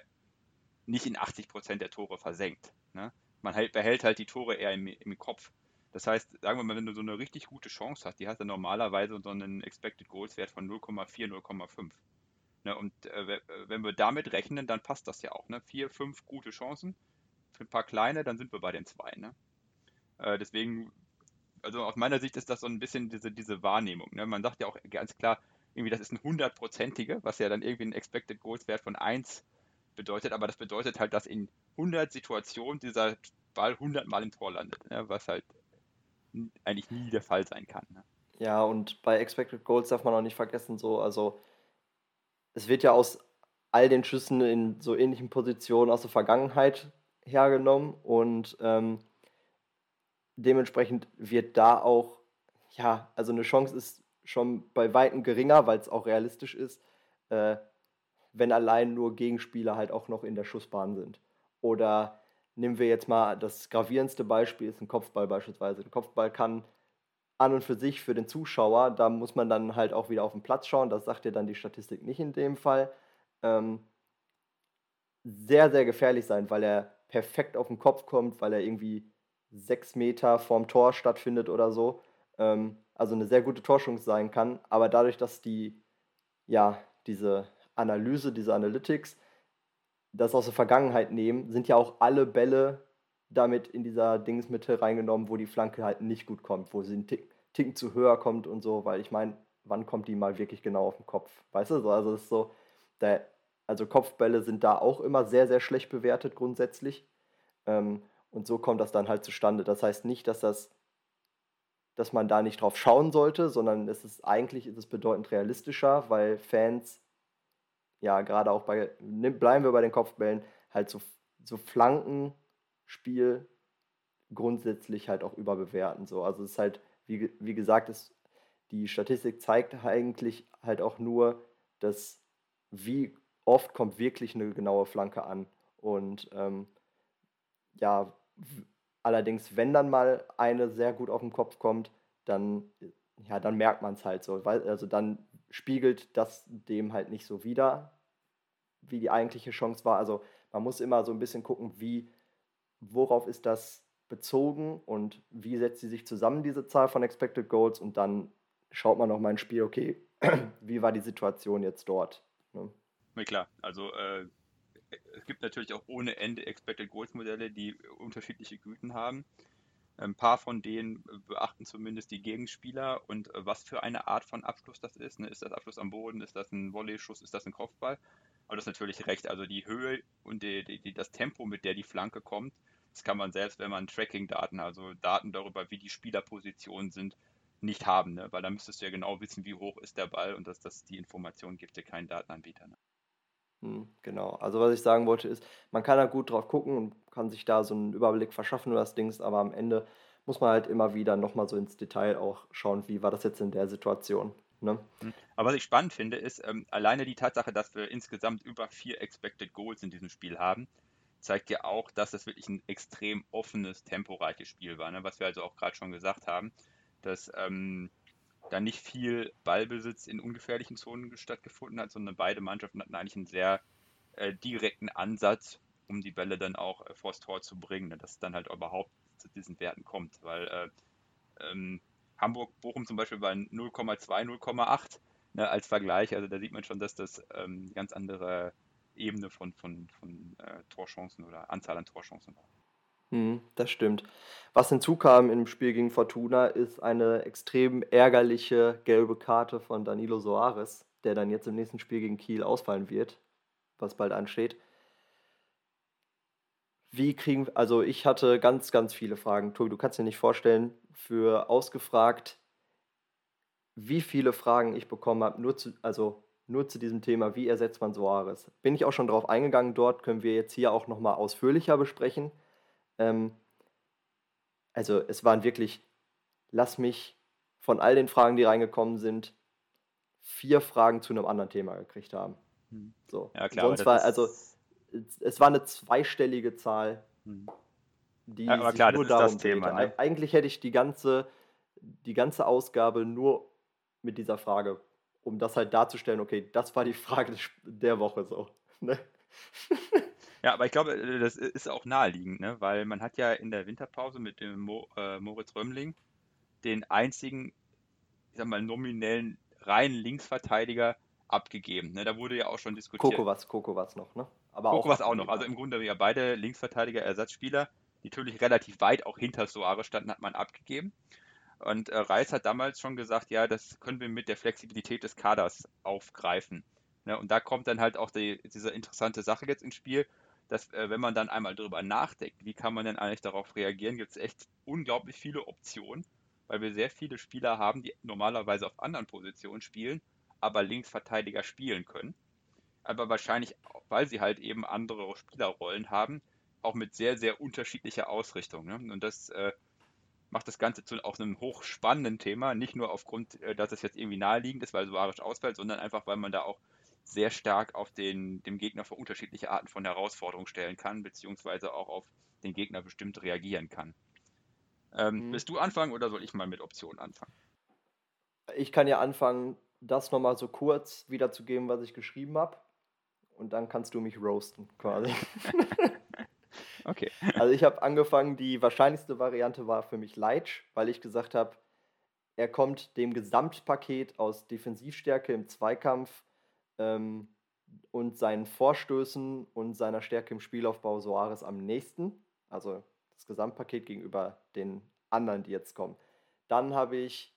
nicht in 80 Prozent der Tore versenkt. Ne? Man hält, behält halt die Tore eher im, im Kopf. Das heißt, sagen wir mal, wenn du so eine richtig gute Chance hast, die hast du normalerweise so einen Expected Goals Wert von 0,4, 0,5. Ne, und äh, wenn wir damit rechnen, dann passt das ja auch. Ne? Vier, fünf gute Chancen für ein paar kleine, dann sind wir bei den zwei. Ne? Äh, deswegen, also aus meiner Sicht ist das so ein bisschen diese, diese Wahrnehmung. Ne? Man sagt ja auch ganz klar, irgendwie das ist ein hundertprozentige, was ja dann irgendwie ein Expected Goals Wert von 1 bedeutet, aber das bedeutet halt, dass in 100 Situationen dieser Ball 100 Mal im Tor landet, ne? was halt eigentlich nie der Fall sein kann. Ne? Ja, und bei Expected Goals darf man auch nicht vergessen, so, also es wird ja aus all den Schüssen in so ähnlichen Positionen aus der Vergangenheit hergenommen und ähm, dementsprechend wird da auch, ja, also eine Chance ist schon bei Weitem geringer, weil es auch realistisch ist, äh, wenn allein nur Gegenspieler halt auch noch in der Schussbahn sind. Oder nehmen wir jetzt mal das gravierendste Beispiel, ist ein Kopfball beispielsweise. Ein Kopfball kann an und für sich für den Zuschauer, da muss man dann halt auch wieder auf den Platz schauen, das sagt dir dann die Statistik nicht in dem Fall, ähm, sehr, sehr gefährlich sein, weil er perfekt auf den Kopf kommt, weil er irgendwie sechs Meter vorm Tor stattfindet oder so. Ähm, also eine sehr gute Torschance sein kann, aber dadurch, dass die, ja, diese Analyse, diese Analytics das aus der Vergangenheit nehmen, sind ja auch alle Bälle damit in dieser Dingsmitte reingenommen, wo die Flanke halt nicht gut kommt, wo sie einen Tick, Ticken zu höher kommt und so, weil ich meine, wann kommt die mal wirklich genau auf den Kopf? Weißt du, also das ist so, der, also Kopfbälle sind da auch immer sehr, sehr schlecht bewertet grundsätzlich. Ähm, und so kommt das dann halt zustande. Das heißt nicht, dass das, dass man da nicht drauf schauen sollte, sondern es ist eigentlich ist es bedeutend realistischer, weil Fans ja, gerade auch bei, bleiben wir bei den Kopfbällen, halt so, so Flankenspiel grundsätzlich halt auch überbewerten. So. Also es ist halt, wie, wie gesagt, ist, die Statistik zeigt eigentlich halt auch nur, dass wie oft kommt wirklich eine genaue Flanke an. Und ähm, ja, allerdings, wenn dann mal eine sehr gut auf den Kopf kommt, dann, ja, dann merkt man es halt so. Weil, also dann spiegelt das dem halt nicht so wider, wie die eigentliche Chance war. Also man muss immer so ein bisschen gucken, wie, worauf ist das bezogen und wie setzt sie sich zusammen, diese Zahl von Expected Goals und dann schaut man nochmal ins Spiel, okay, wie war die Situation jetzt dort. Ne? Na klar, also äh, es gibt natürlich auch ohne Ende Expected Goals Modelle, die unterschiedliche Güten haben. Ein paar von denen beachten zumindest die Gegenspieler und äh, was für eine Art von Abschluss das ist. Ne? Ist das Abschluss am Boden? Ist das ein Volley-Schuss? Ist das ein Kopfball? Aber das ist natürlich recht. Also die Höhe und die, die, das Tempo, mit der die Flanke kommt, das kann man selbst, wenn man Tracking-Daten, also Daten darüber, wie die Spielerpositionen sind, nicht haben. Ne? Weil da müsstest du ja genau wissen, wie hoch ist der Ball und dass das die Information gibt dir keinen Datenanbieter. Ne? Hm, genau. Also was ich sagen wollte ist, man kann da gut drauf gucken und kann sich da so einen Überblick verschaffen über das Dings, aber am Ende muss man halt immer wieder nochmal so ins Detail auch schauen, wie war das jetzt in der Situation. Ne? Hm. Aber was ich spannend finde, ist ähm, alleine die Tatsache, dass wir insgesamt über vier Expected Goals in diesem Spiel haben, zeigt ja auch, dass das wirklich ein extrem offenes, temporeiches Spiel war. Ne? Was wir also auch gerade schon gesagt haben, dass ähm, da nicht viel Ballbesitz in ungefährlichen Zonen stattgefunden hat, sondern beide Mannschaften hatten eigentlich einen sehr äh, direkten Ansatz, um die Bälle dann auch äh, vors Tor zu bringen, ne, dass es dann halt überhaupt zu diesen Werten kommt, weil äh, ähm, Hamburg-Bochum zum Beispiel war 0,2, 0,8 ne, als Vergleich, also da sieht man schon, dass das ähm, ganz andere Ebene von, von, von äh, Torchancen oder Anzahl an Torchancen war. Hm, das stimmt. Was hinzukam im Spiel gegen Fortuna ist eine extrem ärgerliche gelbe Karte von Danilo Soares, der dann jetzt im nächsten Spiel gegen Kiel ausfallen wird, was bald ansteht. Wie kriegen, also ich hatte ganz, ganz viele Fragen. Tobi, du kannst dir nicht vorstellen, für ausgefragt, wie viele Fragen ich bekommen habe, nur zu, also nur zu diesem Thema, wie ersetzt man Soares. Bin ich auch schon drauf eingegangen, dort können wir jetzt hier auch nochmal ausführlicher besprechen. Ähm, also es waren wirklich, lass mich von all den Fragen, die reingekommen sind, vier Fragen zu einem anderen Thema gekriegt haben. Hm. So. Ja, klar. Sonst war, also es war eine zweistellige Zahl. Hm. die ja, aber klar, nur das darum das Thema, ne? Eigentlich hätte ich die ganze, die ganze Ausgabe nur mit dieser Frage, um das halt darzustellen, okay, das war die Frage der Woche so. Ne? Ja, aber ich glaube, äh, das ist auch naheliegend, ne? weil man hat ja in der Winterpause mit dem Mo, äh, Moritz Römmling den einzigen, ich sag mal, nominellen reinen Linksverteidiger abgegeben. Ne? Da wurde ja auch schon diskutiert. Koko was, Koko was noch, ne? Aber Koko was auch noch. Also im Grunde ja beide Linksverteidiger, Ersatzspieler, die natürlich relativ weit auch hinter Soares standen, hat man abgegeben. Und äh, Reis hat damals schon gesagt, ja, das können wir mit der Flexibilität des Kaders aufgreifen. Ne? Und da kommt dann halt auch die, diese interessante Sache jetzt ins Spiel dass äh, wenn man dann einmal drüber nachdenkt, wie kann man denn eigentlich darauf reagieren, gibt es echt unglaublich viele Optionen, weil wir sehr viele Spieler haben, die normalerweise auf anderen Positionen spielen, aber Linksverteidiger spielen können. Aber wahrscheinlich, weil sie halt eben andere Spielerrollen haben, auch mit sehr, sehr unterschiedlicher Ausrichtung. Ne? Und das äh, macht das Ganze zu auch einem hochspannenden Thema, nicht nur aufgrund, äh, dass es jetzt irgendwie naheliegend ist, weil Suarez ausfällt, sondern einfach, weil man da auch sehr stark auf den, dem Gegner vor unterschiedliche Arten von Herausforderungen stellen kann, beziehungsweise auch auf den Gegner bestimmt reagieren kann. Ähm, mhm. Willst du anfangen oder soll ich mal mit Optionen anfangen? Ich kann ja anfangen, das nochmal so kurz wiederzugeben, was ich geschrieben habe. Und dann kannst du mich roasten, quasi. okay. Also ich habe angefangen, die wahrscheinlichste Variante war für mich Leitsch, weil ich gesagt habe, er kommt dem Gesamtpaket aus Defensivstärke im Zweikampf ähm, und seinen Vorstößen und seiner Stärke im Spielaufbau Soares am nächsten. Also das Gesamtpaket gegenüber den anderen, die jetzt kommen. Dann habe ich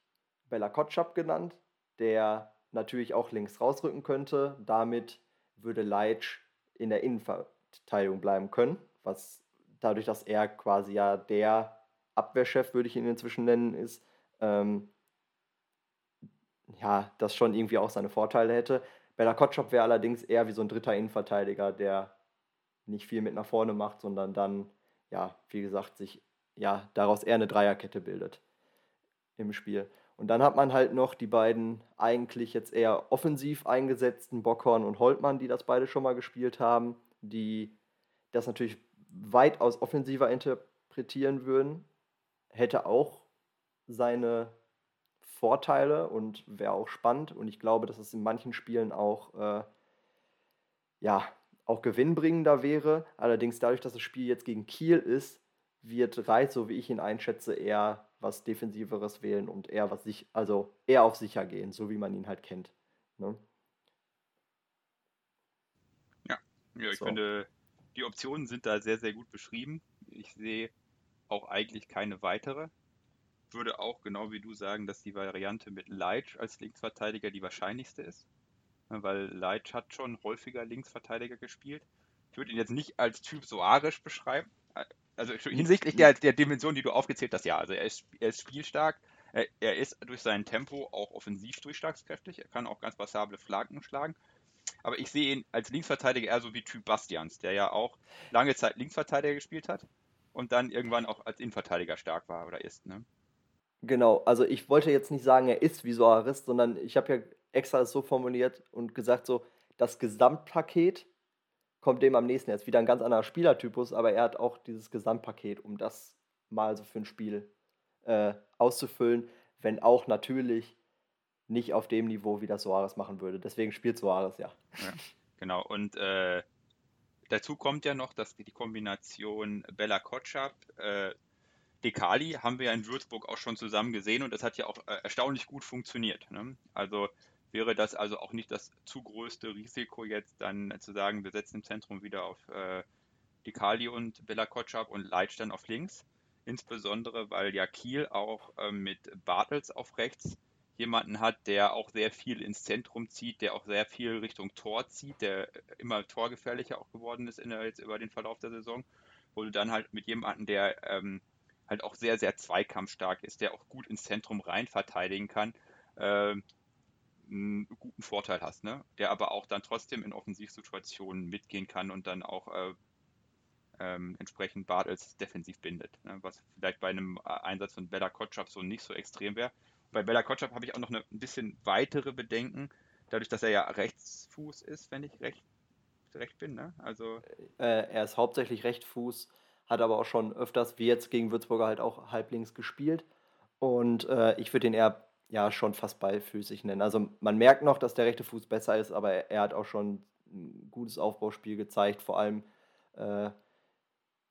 Bella Kotschap genannt, der natürlich auch links rausrücken könnte. Damit würde Leitsch in der Innenverteidigung bleiben können, was dadurch, dass er quasi ja der Abwehrchef, würde ich ihn inzwischen nennen, ist, ähm, ja, das schon irgendwie auch seine Vorteile hätte. Bella Kotschop wäre allerdings eher wie so ein dritter Innenverteidiger, der nicht viel mit nach vorne macht, sondern dann, ja, wie gesagt, sich ja daraus eher eine Dreierkette bildet im Spiel. Und dann hat man halt noch die beiden eigentlich jetzt eher offensiv eingesetzten Bockhorn und Holtmann, die das beide schon mal gespielt haben, die das natürlich weitaus offensiver interpretieren würden. Hätte auch seine Vorteile und wäre auch spannend. Und ich glaube, dass es in manchen Spielen auch, äh, ja, auch gewinnbringender wäre. Allerdings dadurch, dass das Spiel jetzt gegen Kiel ist, wird Reis, so wie ich ihn einschätze, eher was Defensiveres wählen und eher was sich, also eher auf sicher gehen, so wie man ihn halt kennt. Ne? Ja, ja ich so. finde, die Optionen sind da sehr, sehr gut beschrieben. Ich sehe auch eigentlich keine weitere würde auch genau wie du sagen, dass die Variante mit Leitch als Linksverteidiger die wahrscheinlichste ist. Weil Leitch hat schon häufiger Linksverteidiger gespielt. Ich würde ihn jetzt nicht als Typ so arisch beschreiben. Also hinsichtlich der, der Dimension, die du aufgezählt hast, ja. Also er ist, er ist spielstark. Er, er ist durch sein Tempo auch offensiv durchschlagskräftig. Er kann auch ganz passable Flanken schlagen. Aber ich sehe ihn als Linksverteidiger eher so wie Typ Bastians, der ja auch lange Zeit Linksverteidiger gespielt hat und dann irgendwann auch als Innenverteidiger stark war oder ist. Ne? Genau, also ich wollte jetzt nicht sagen, er ist wie Soares, sondern ich habe ja extra das so formuliert und gesagt, so das Gesamtpaket kommt dem am nächsten. Er ist wieder ein ganz anderer Spielertypus, aber er hat auch dieses Gesamtpaket, um das mal so für ein Spiel äh, auszufüllen, wenn auch natürlich nicht auf dem Niveau, wie das Soares machen würde. Deswegen spielt Soares ja. ja genau, und äh, dazu kommt ja noch, dass die Kombination Bella Kotschap, äh, Dekali haben wir ja in Würzburg auch schon zusammen gesehen und das hat ja auch äh, erstaunlich gut funktioniert. Ne? Also wäre das also auch nicht das zu größte Risiko jetzt dann zu sagen, wir setzen im Zentrum wieder auf äh, Dekali und Bella Kotschap und Leitsch dann auf links. Insbesondere, weil ja Kiel auch äh, mit Bartels auf rechts jemanden hat, der auch sehr viel ins Zentrum zieht, der auch sehr viel Richtung Tor zieht, der immer torgefährlicher auch geworden ist in der, jetzt über den Verlauf der Saison, wo du dann halt mit jemandem, der ähm, halt auch sehr, sehr zweikampfstark ist, der auch gut ins Zentrum rein verteidigen kann, äh, einen guten Vorteil hast, ne? der aber auch dann trotzdem in Offensivsituationen mitgehen kann und dann auch äh, ähm, entsprechend Bartels defensiv bindet, ne? was vielleicht bei einem äh, Einsatz von Bella Kotschap so nicht so extrem wäre. Bei Bella Kotschap habe ich auch noch eine, ein bisschen weitere Bedenken, dadurch, dass er ja Rechtsfuß ist, wenn ich recht, recht bin. Ne? Also äh, er ist hauptsächlich Rechtsfuß hat aber auch schon öfters, wie jetzt gegen Würzburger, halt auch halblinks gespielt. Und äh, ich würde ihn eher ja schon fast beifüßig nennen. Also man merkt noch, dass der rechte Fuß besser ist, aber er, er hat auch schon ein gutes Aufbauspiel gezeigt, vor allem äh,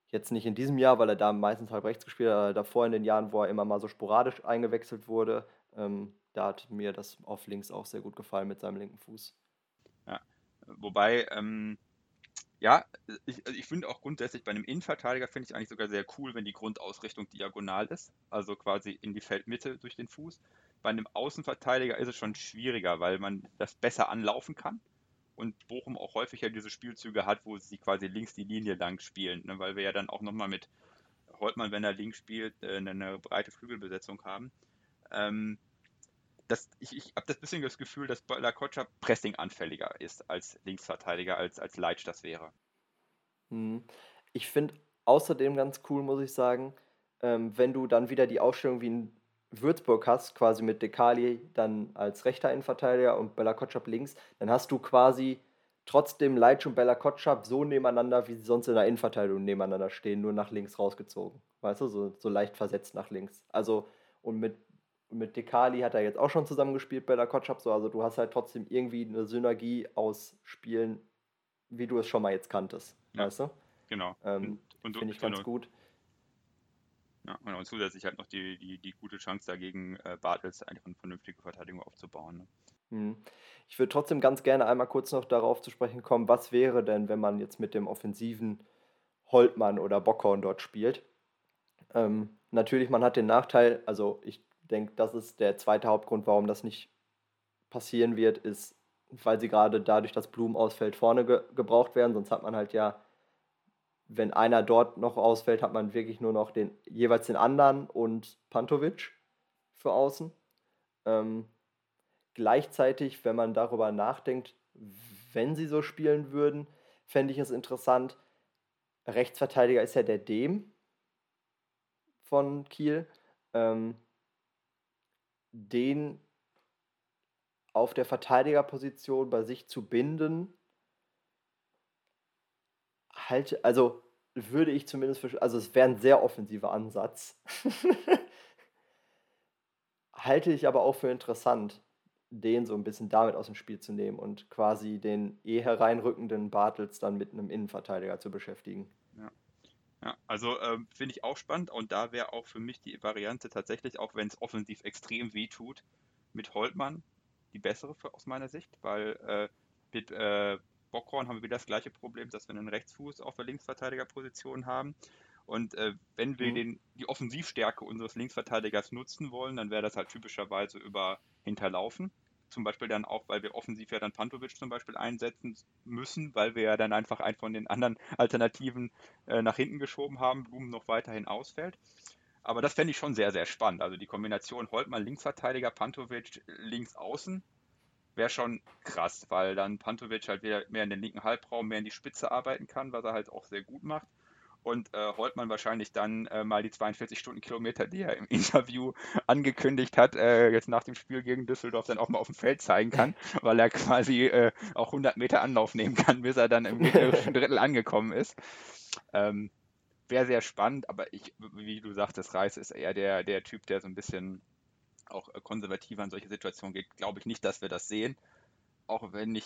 jetzt nicht in diesem Jahr, weil er da meistens halb rechts gespielt hat, aber davor in den Jahren, wo er immer mal so sporadisch eingewechselt wurde, ähm, da hat mir das auf links auch sehr gut gefallen mit seinem linken Fuß. Ja, wobei, ähm, ja, ich, also ich finde auch grundsätzlich bei einem Innenverteidiger finde ich eigentlich sogar sehr cool, wenn die Grundausrichtung diagonal ist, also quasi in die Feldmitte durch den Fuß. Bei einem Außenverteidiger ist es schon schwieriger, weil man das besser anlaufen kann und Bochum auch häufiger diese Spielzüge hat, wo sie quasi links die Linie lang spielen, ne, weil wir ja dann auch nochmal mit Holtmann, wenn er links spielt, äh, eine breite Flügelbesetzung haben. Ähm, das, ich, ich habe das bisschen das Gefühl, dass Lakocha Pressing anfälliger ist als Linksverteidiger, als, als Leitsch das wäre. Hm. Ich finde außerdem ganz cool, muss ich sagen, ähm, wenn du dann wieder die Ausstellung wie in Würzburg hast, quasi mit Dekali dann als rechter Innenverteidiger und Bella Kotschap links, dann hast du quasi trotzdem Leitsch und Bella Kotschap so nebeneinander, wie sie sonst in der Innenverteidigung nebeneinander stehen, nur nach links rausgezogen. Weißt du, so, so leicht versetzt nach links. Also, und mit, mit Dekali hat er jetzt auch schon zusammengespielt, Bella Kotschap, so, also du hast halt trotzdem irgendwie eine Synergie aus Spielen, wie du es schon mal jetzt kanntest. Ja, weißt du? Genau. Ähm, Finde ich ganz genau. gut. Ja, und zusätzlich halt noch die, die, die gute Chance dagegen, äh, Bartels einfach eine vernünftige Verteidigung aufzubauen. Ne? Hm. Ich würde trotzdem ganz gerne einmal kurz noch darauf zu sprechen kommen, was wäre denn, wenn man jetzt mit dem offensiven Holtmann oder Bockhorn dort spielt. Ähm, natürlich, man hat den Nachteil, also ich denke, das ist der zweite Hauptgrund, warum das nicht passieren wird, ist, weil sie gerade dadurch, dass Blumen ausfällt, vorne ge gebraucht werden. Sonst hat man halt ja wenn einer dort noch ausfällt, hat man wirklich nur noch den, jeweils den anderen und Pantovic für außen. Ähm, gleichzeitig, wenn man darüber nachdenkt, wenn sie so spielen würden, fände ich es interessant. Rechtsverteidiger ist ja der Dem von Kiel. Ähm, den auf der Verteidigerposition bei sich zu binden, halte, also würde ich zumindest für, also es wäre ein sehr offensiver Ansatz. halte ich aber auch für interessant, den so ein bisschen damit aus dem Spiel zu nehmen und quasi den eh hereinrückenden Bartels dann mit einem Innenverteidiger zu beschäftigen. Ja. Also äh, finde ich auch spannend und da wäre auch für mich die Variante tatsächlich, auch wenn es offensiv extrem weh tut, mit Holtmann die bessere für, aus meiner Sicht, weil äh, mit äh, Bockhorn haben wir wieder das gleiche Problem, dass wir einen Rechtsfuß auf der Linksverteidigerposition haben. Und äh, wenn wir mhm. den, die Offensivstärke unseres Linksverteidigers nutzen wollen, dann wäre das halt typischerweise über Hinterlaufen. Zum Beispiel dann auch, weil wir offensiv ja dann Pantovic zum Beispiel einsetzen müssen, weil wir ja dann einfach einen von den anderen Alternativen äh, nach hinten geschoben haben, Blumen noch weiterhin ausfällt. Aber das fände ich schon sehr, sehr spannend. Also die Kombination Holtmann Linksverteidiger, Pantovic links außen wäre schon krass, weil dann Pantovic halt wieder mehr in den linken Halbraum, mehr in die Spitze arbeiten kann, was er halt auch sehr gut macht. Und äh, Holtmann wahrscheinlich dann äh, mal die 42 Stundenkilometer, die er im Interview angekündigt hat, äh, jetzt nach dem Spiel gegen Düsseldorf dann auch mal auf dem Feld zeigen kann, weil er quasi äh, auch 100 Meter Anlauf nehmen kann, bis er dann im gegnerischen Drittel angekommen ist. Ähm, Wäre sehr spannend, aber ich, wie du sagtest, Reis ist eher der, der Typ, der so ein bisschen auch äh, konservativer in solche Situationen geht, glaube ich nicht, dass wir das sehen. Auch wenn ich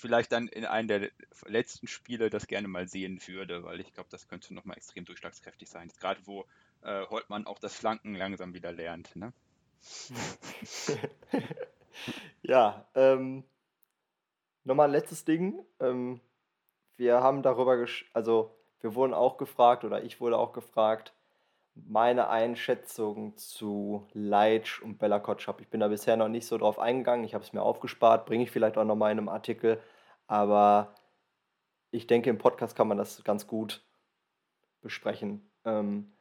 vielleicht dann in einem der letzten Spiele das gerne mal sehen würde, weil ich glaube, das könnte nochmal extrem durchschlagskräftig sein. Gerade wo äh, Holtmann auch das Flanken langsam wieder lernt. Ne? ja, ähm, nochmal ein letztes Ding. Ähm, wir haben darüber, also wir wurden auch gefragt oder ich wurde auch gefragt, meine Einschätzung zu Leitsch und Bella Kotschap. Ich bin da bisher noch nicht so drauf eingegangen. Ich habe es mir aufgespart, bringe ich vielleicht auch nochmal in einem Artikel. Aber ich denke, im Podcast kann man das ganz gut besprechen. Ähm,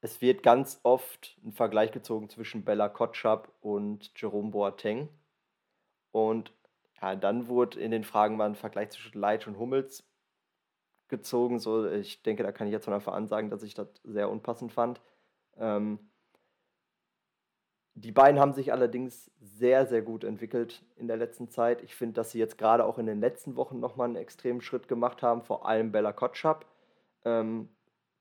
es wird ganz oft ein Vergleich gezogen zwischen Bella Kotschap und Jerome Boateng. Und ja, dann wurde in den Fragen mal ein Vergleich zwischen Leitsch und Hummels gezogen. So, ich denke, da kann ich jetzt von Anfang an sagen, dass ich das sehr unpassend fand. Ähm, die beiden haben sich allerdings sehr, sehr gut entwickelt in der letzten Zeit. Ich finde, dass sie jetzt gerade auch in den letzten Wochen nochmal einen extremen Schritt gemacht haben, vor allem Bella Kotschap. ähm,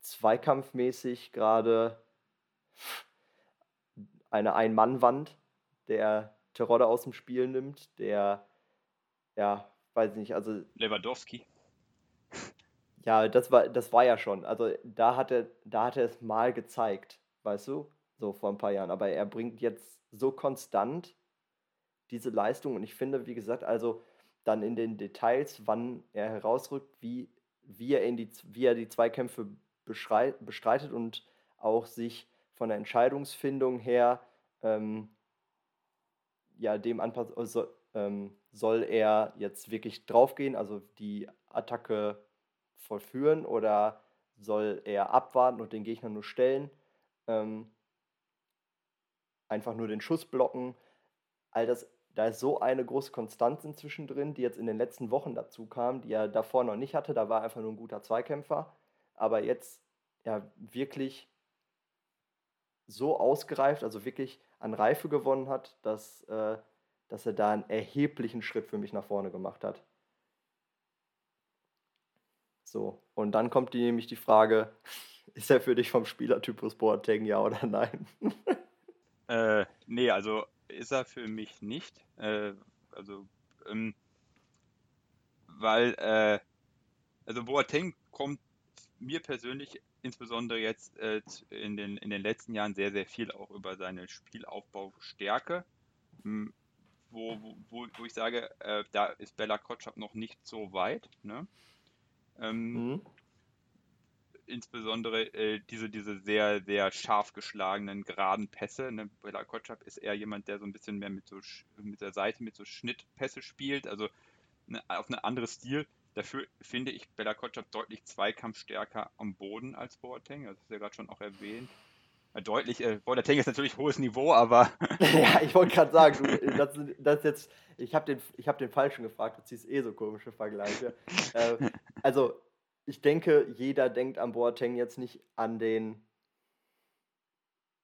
zweikampfmäßig gerade eine Ein-Mann-Wand, der Terodde aus dem Spiel nimmt, der, ja, weiß nicht, also. Lewandowski. Ja, das war, das war ja schon. Also da hat er, da hat er es mal gezeigt, weißt du? So vor ein paar Jahren. Aber er bringt jetzt so konstant diese Leistung und ich finde, wie gesagt, also dann in den Details, wann er herausrückt, wie, wie, er, in die, wie er die Zweikämpfe bestreitet und auch sich von der Entscheidungsfindung her ähm, ja, dem anpassen, also, ähm, soll er jetzt wirklich draufgehen, also die Attacke vollführen oder soll er abwarten und den Gegner nur stellen, ähm, einfach nur den Schuss blocken. All das, da ist so eine große Konstanz inzwischen drin, die jetzt in den letzten Wochen dazu kam, die er davor noch nicht hatte. Da war er einfach nur ein guter Zweikämpfer, aber jetzt ja wirklich so ausgereift, also wirklich an Reife gewonnen hat, dass, äh, dass er da einen erheblichen Schritt für mich nach vorne gemacht hat. So, und dann kommt die, nämlich die Frage, ist er für dich vom Spielertypus Boateng, ja oder nein? äh, nee, also ist er für mich nicht. Äh, also, ähm, weil, äh, also Boateng kommt mir persönlich insbesondere jetzt äh, in, den, in den letzten Jahren sehr, sehr viel auch über seine Spielaufbaustärke, hm, wo, wo, wo ich sage, äh, da ist Bella Kotschap noch nicht so weit. Ne? Ähm, mhm. Insbesondere äh, diese, diese sehr, sehr scharf geschlagenen, geraden Pässe. Ne? Bela Kotschap ist eher jemand, der so ein bisschen mehr mit, so, mit der Seite, mit so Schnittpässe spielt, also ne, auf ein anderes Stil. Dafür finde ich Bella Kotschap deutlich zweikampfstärker am Boden als Boateng. Das ist ja gerade schon auch erwähnt. Deutlich, äh, Boateng ist natürlich hohes Niveau, aber. ja, ich wollte gerade sagen, du, das, das jetzt, ich habe den, hab den Falschen gefragt, du ziehst eh so komische Vergleiche. äh, also, ich denke, jeder denkt am Boateng jetzt nicht an den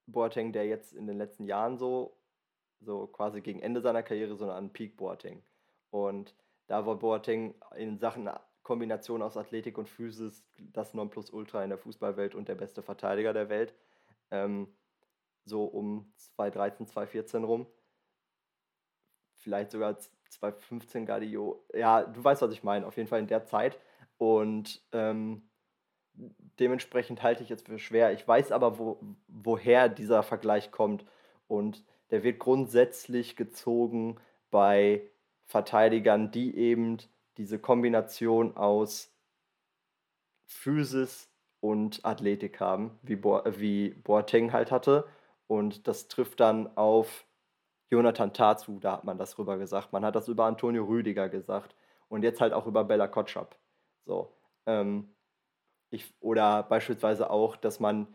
Boateng, der jetzt in den letzten Jahren so, so quasi gegen Ende seiner Karriere, sondern an Peak Boateng. Und da war Boateng in Sachen Kombination aus Athletik und Physis das Nonplusultra in der Fußballwelt und der beste Verteidiger der Welt. Ähm, so um 2013, 2014 rum. Vielleicht sogar 2015 Guardio. Ja, du weißt, was ich meine. Auf jeden Fall in der Zeit. Und ähm, dementsprechend halte ich jetzt für schwer. Ich weiß aber, wo, woher dieser Vergleich kommt. Und der wird grundsätzlich gezogen bei Verteidigern, die eben diese Kombination aus Physis und Athletik haben, wie, Bo wie Boateng halt hatte. Und das trifft dann auf Jonathan Tatsu, da hat man das rüber gesagt. Man hat das über Antonio Rüdiger gesagt. Und jetzt halt auch über Bella Kotschap. So. Ähm, ich, oder beispielsweise auch, dass man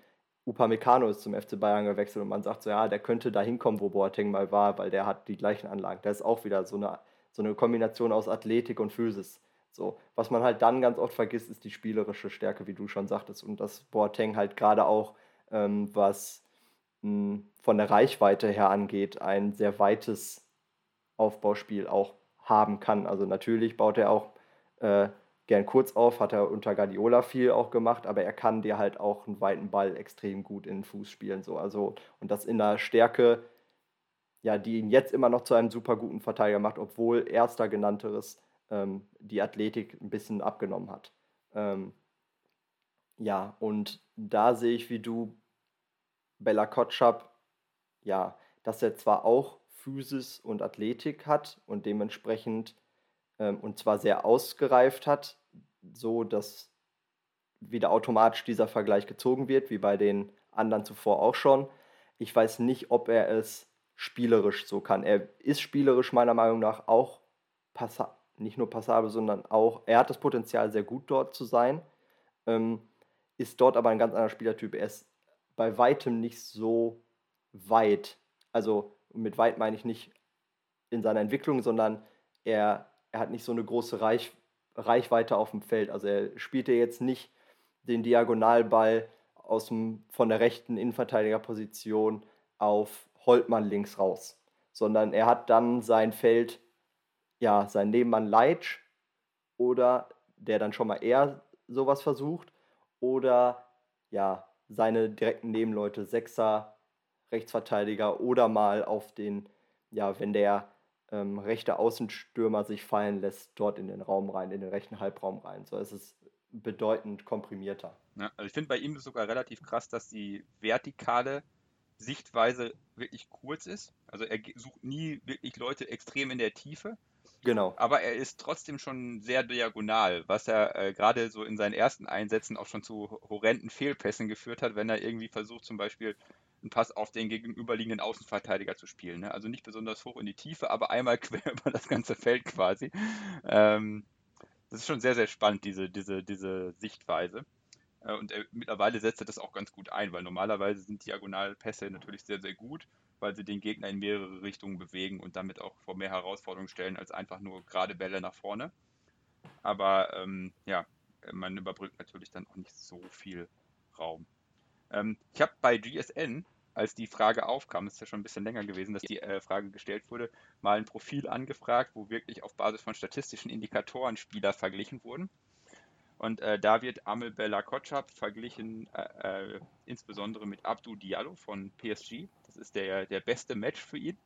Upamecano ist zum FC Bayern gewechselt und man sagt so, ja, der könnte da hinkommen, wo Boateng mal war, weil der hat die gleichen Anlagen. Das ist auch wieder so eine, so eine Kombination aus Athletik und Physis. So, was man halt dann ganz oft vergisst, ist die spielerische Stärke, wie du schon sagtest. Und dass Boateng halt gerade auch, ähm, was mh, hm, von der Reichweite her angeht, ein sehr weites Aufbauspiel auch haben kann. Also natürlich baut er auch äh, gern kurz auf, hat er unter Guardiola viel auch gemacht, aber er kann dir halt auch einen weiten Ball extrem gut in den Fuß spielen. So. Also, und das in der Stärke, ja, die ihn jetzt immer noch zu einem super guten Verteidiger macht, obwohl erster genannteres ähm, die Athletik ein bisschen abgenommen hat. Ähm, ja, und da sehe ich, wie du Bella Kotschap, ja, dass er zwar auch Physis und Athletik hat und dementsprechend ähm, und zwar sehr ausgereift hat, so dass wieder automatisch dieser Vergleich gezogen wird, wie bei den anderen zuvor auch schon. Ich weiß nicht, ob er es spielerisch so kann. Er ist spielerisch meiner Meinung nach auch nicht nur passabel, sondern auch, er hat das Potenzial, sehr gut dort zu sein, ähm, ist dort aber ein ganz anderer Spielertyp. Er ist bei weitem nicht so weit. Also mit weit meine ich nicht in seiner Entwicklung, sondern er er hat nicht so eine große Reich, Reichweite auf dem Feld. Also er spielte jetzt nicht den Diagonalball aus dem, von der rechten Innenverteidigerposition auf Holtmann links raus, sondern er hat dann sein Feld, ja, sein Nebenmann Leitsch oder der dann schon mal eher sowas versucht oder ja, seine direkten Nebenleute, Sechser, Rechtsverteidiger oder mal auf den, ja, wenn der ähm, rechte Außenstürmer sich fallen lässt, dort in den Raum rein, in den rechten Halbraum rein. So es ist bedeutend komprimierter. Ja, also ich finde bei ihm sogar relativ krass, dass die vertikale Sichtweise wirklich kurz ist. Also er sucht nie wirklich Leute extrem in der Tiefe. Genau. Aber er ist trotzdem schon sehr diagonal, was er äh, gerade so in seinen ersten Einsätzen auch schon zu horrenden Fehlpässen geführt hat, wenn er irgendwie versucht, zum Beispiel einen Pass auf den gegenüberliegenden Außenverteidiger zu spielen. Ne? Also nicht besonders hoch in die Tiefe, aber einmal quer über das ganze Feld quasi. Ähm, das ist schon sehr, sehr spannend, diese, diese, diese Sichtweise. Äh, und er, mittlerweile setzt er das auch ganz gut ein, weil normalerweise sind Diagonalpässe natürlich sehr, sehr gut, weil sie den Gegner in mehrere Richtungen bewegen und damit auch vor mehr Herausforderungen stellen als einfach nur gerade Bälle nach vorne. Aber ähm, ja, man überbrückt natürlich dann auch nicht so viel Raum. Ähm, ich habe bei GSN, als die Frage aufkam, ist ja schon ein bisschen länger gewesen, dass die äh, Frage gestellt wurde, mal ein Profil angefragt, wo wirklich auf Basis von statistischen Indikatoren Spieler verglichen wurden. Und äh, da wird Amel Bella Kotschap verglichen, äh, äh, insbesondere mit Abdou Diallo von PSG. Das ist der, der beste Match für ihn.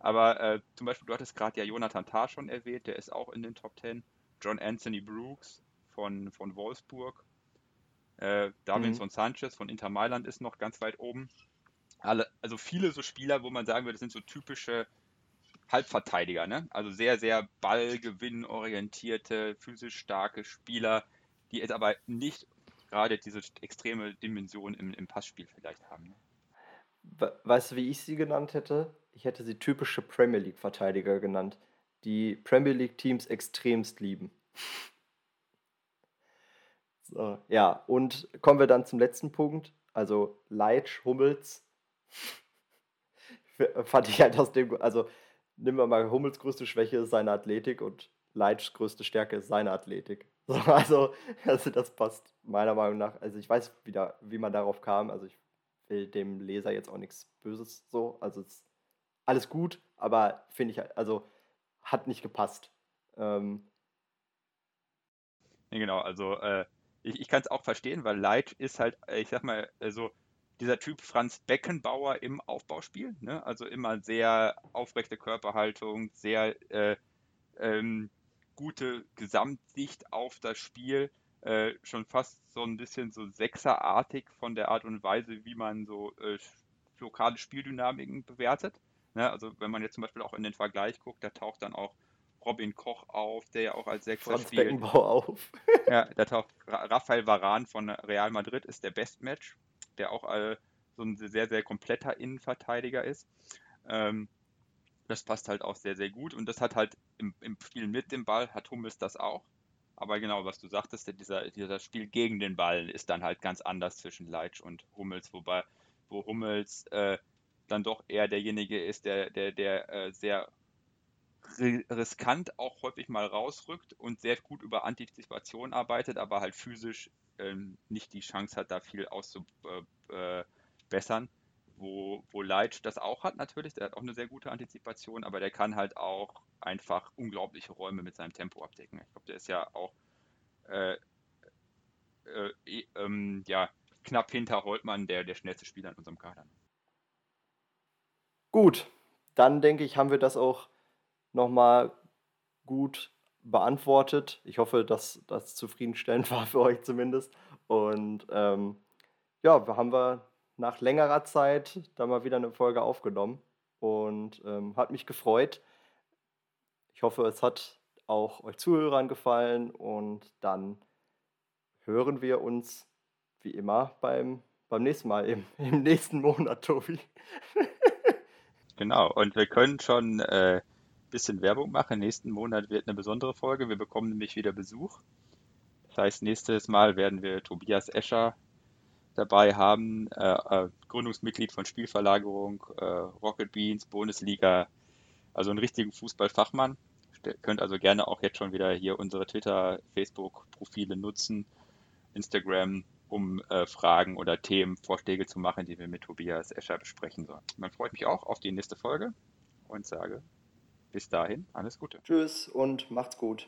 Aber äh, zum Beispiel, du hattest gerade ja Jonathan Tah schon erwähnt, der ist auch in den Top 10. John Anthony Brooks von, von Wolfsburg äh, Davinson mhm. Sanchez von Inter Mailand ist noch ganz weit oben. Alle, also viele so Spieler, wo man sagen würde, das sind so typische Halbverteidiger, ne? Also sehr, sehr ballgewinnorientierte, physisch starke Spieler, die jetzt aber nicht gerade diese extreme Dimension im, im Passspiel vielleicht haben. Ne? Weißt du, wie ich sie genannt hätte? Ich hätte sie typische Premier League-Verteidiger genannt, die Premier League-Teams extremst lieben. So, ja, und kommen wir dann zum letzten Punkt. Also Leitsch, Hummels. Fand ich halt aus dem, also nehmen wir mal Hummels größte Schwäche ist seine Athletik und Leitschs größte Stärke ist seine Athletik. So, also, also das passt meiner Meinung nach. Also ich weiß wieder, wie man darauf kam. Also ich will dem Leser jetzt auch nichts Böses so. Also es ist alles gut, aber finde ich, also hat nicht gepasst. Ähm, genau, also äh, ich, ich kann es auch verstehen, weil Leitch ist halt, äh, ich sag mal, so dieser Typ Franz Beckenbauer im Aufbauspiel. Ne? Also immer sehr aufrechte Körperhaltung, sehr äh, ähm, gute Gesamtsicht auf das Spiel. Äh, schon fast so ein bisschen so sechserartig von der Art und Weise, wie man so äh, lokale Spieldynamiken bewertet. Ne? Also wenn man jetzt zum Beispiel auch in den Vergleich guckt, da taucht dann auch Robin Koch auf, der ja auch als Sechser Franz spielt. Beckenbau auf. ja, da taucht Rafael Varan von Real Madrid ist der Bestmatch, der auch äh, so ein sehr, sehr kompletter Innenverteidiger ist. Ähm, das passt halt auch sehr, sehr gut und das hat halt im, im Spiel mit dem Ball, hat Hummels das auch. Aber genau, was du sagtest, dieser, dieser Spiel gegen den Ball ist dann halt ganz anders zwischen Leitsch und Hummels, wobei, wo Hummels äh, dann doch eher derjenige ist, der, der, der äh, sehr riskant auch häufig mal rausrückt und sehr gut über Antizipation arbeitet, aber halt physisch ähm, nicht die Chance hat, da viel auszubessern. Äh, wo, wo Leitch das auch hat natürlich, der hat auch eine sehr gute Antizipation, aber der kann halt auch einfach unglaubliche Räume mit seinem Tempo abdecken. Ich glaube, der ist ja auch äh, äh, eh, ähm, ja, knapp hinter Holtmann der, der schnellste Spieler in unserem Kader. Gut, dann denke ich, haben wir das auch nochmal gut beantwortet. Ich hoffe, dass das zufriedenstellend war für euch zumindest. Und ähm, ja, haben wir nach längerer Zeit da mal wieder eine Folge aufgenommen und ähm, hat mich gefreut. Ich hoffe, es hat auch euch Zuhörern gefallen und dann hören wir uns wie immer beim, beim nächsten Mal, im, im nächsten Monat, Tobi. genau, und wir können schon äh, bisschen Werbung machen. Nächsten Monat wird eine besondere Folge. Wir bekommen nämlich wieder Besuch. Das heißt, nächstes Mal werden wir Tobias Escher dabei haben, äh, äh, Gründungsmitglied von Spielverlagerung, äh, Rocket Beans, Bundesliga, also einen richtigen Fußballfachmann. Ihr könnt also gerne auch jetzt schon wieder hier unsere Twitter, Facebook-Profile nutzen, Instagram, um äh, Fragen oder Themen, Vorschläge zu machen, die wir mit Tobias Escher besprechen sollen. Man freut mich auch auf die nächste Folge und sage bis dahin, alles Gute. Tschüss und macht's gut.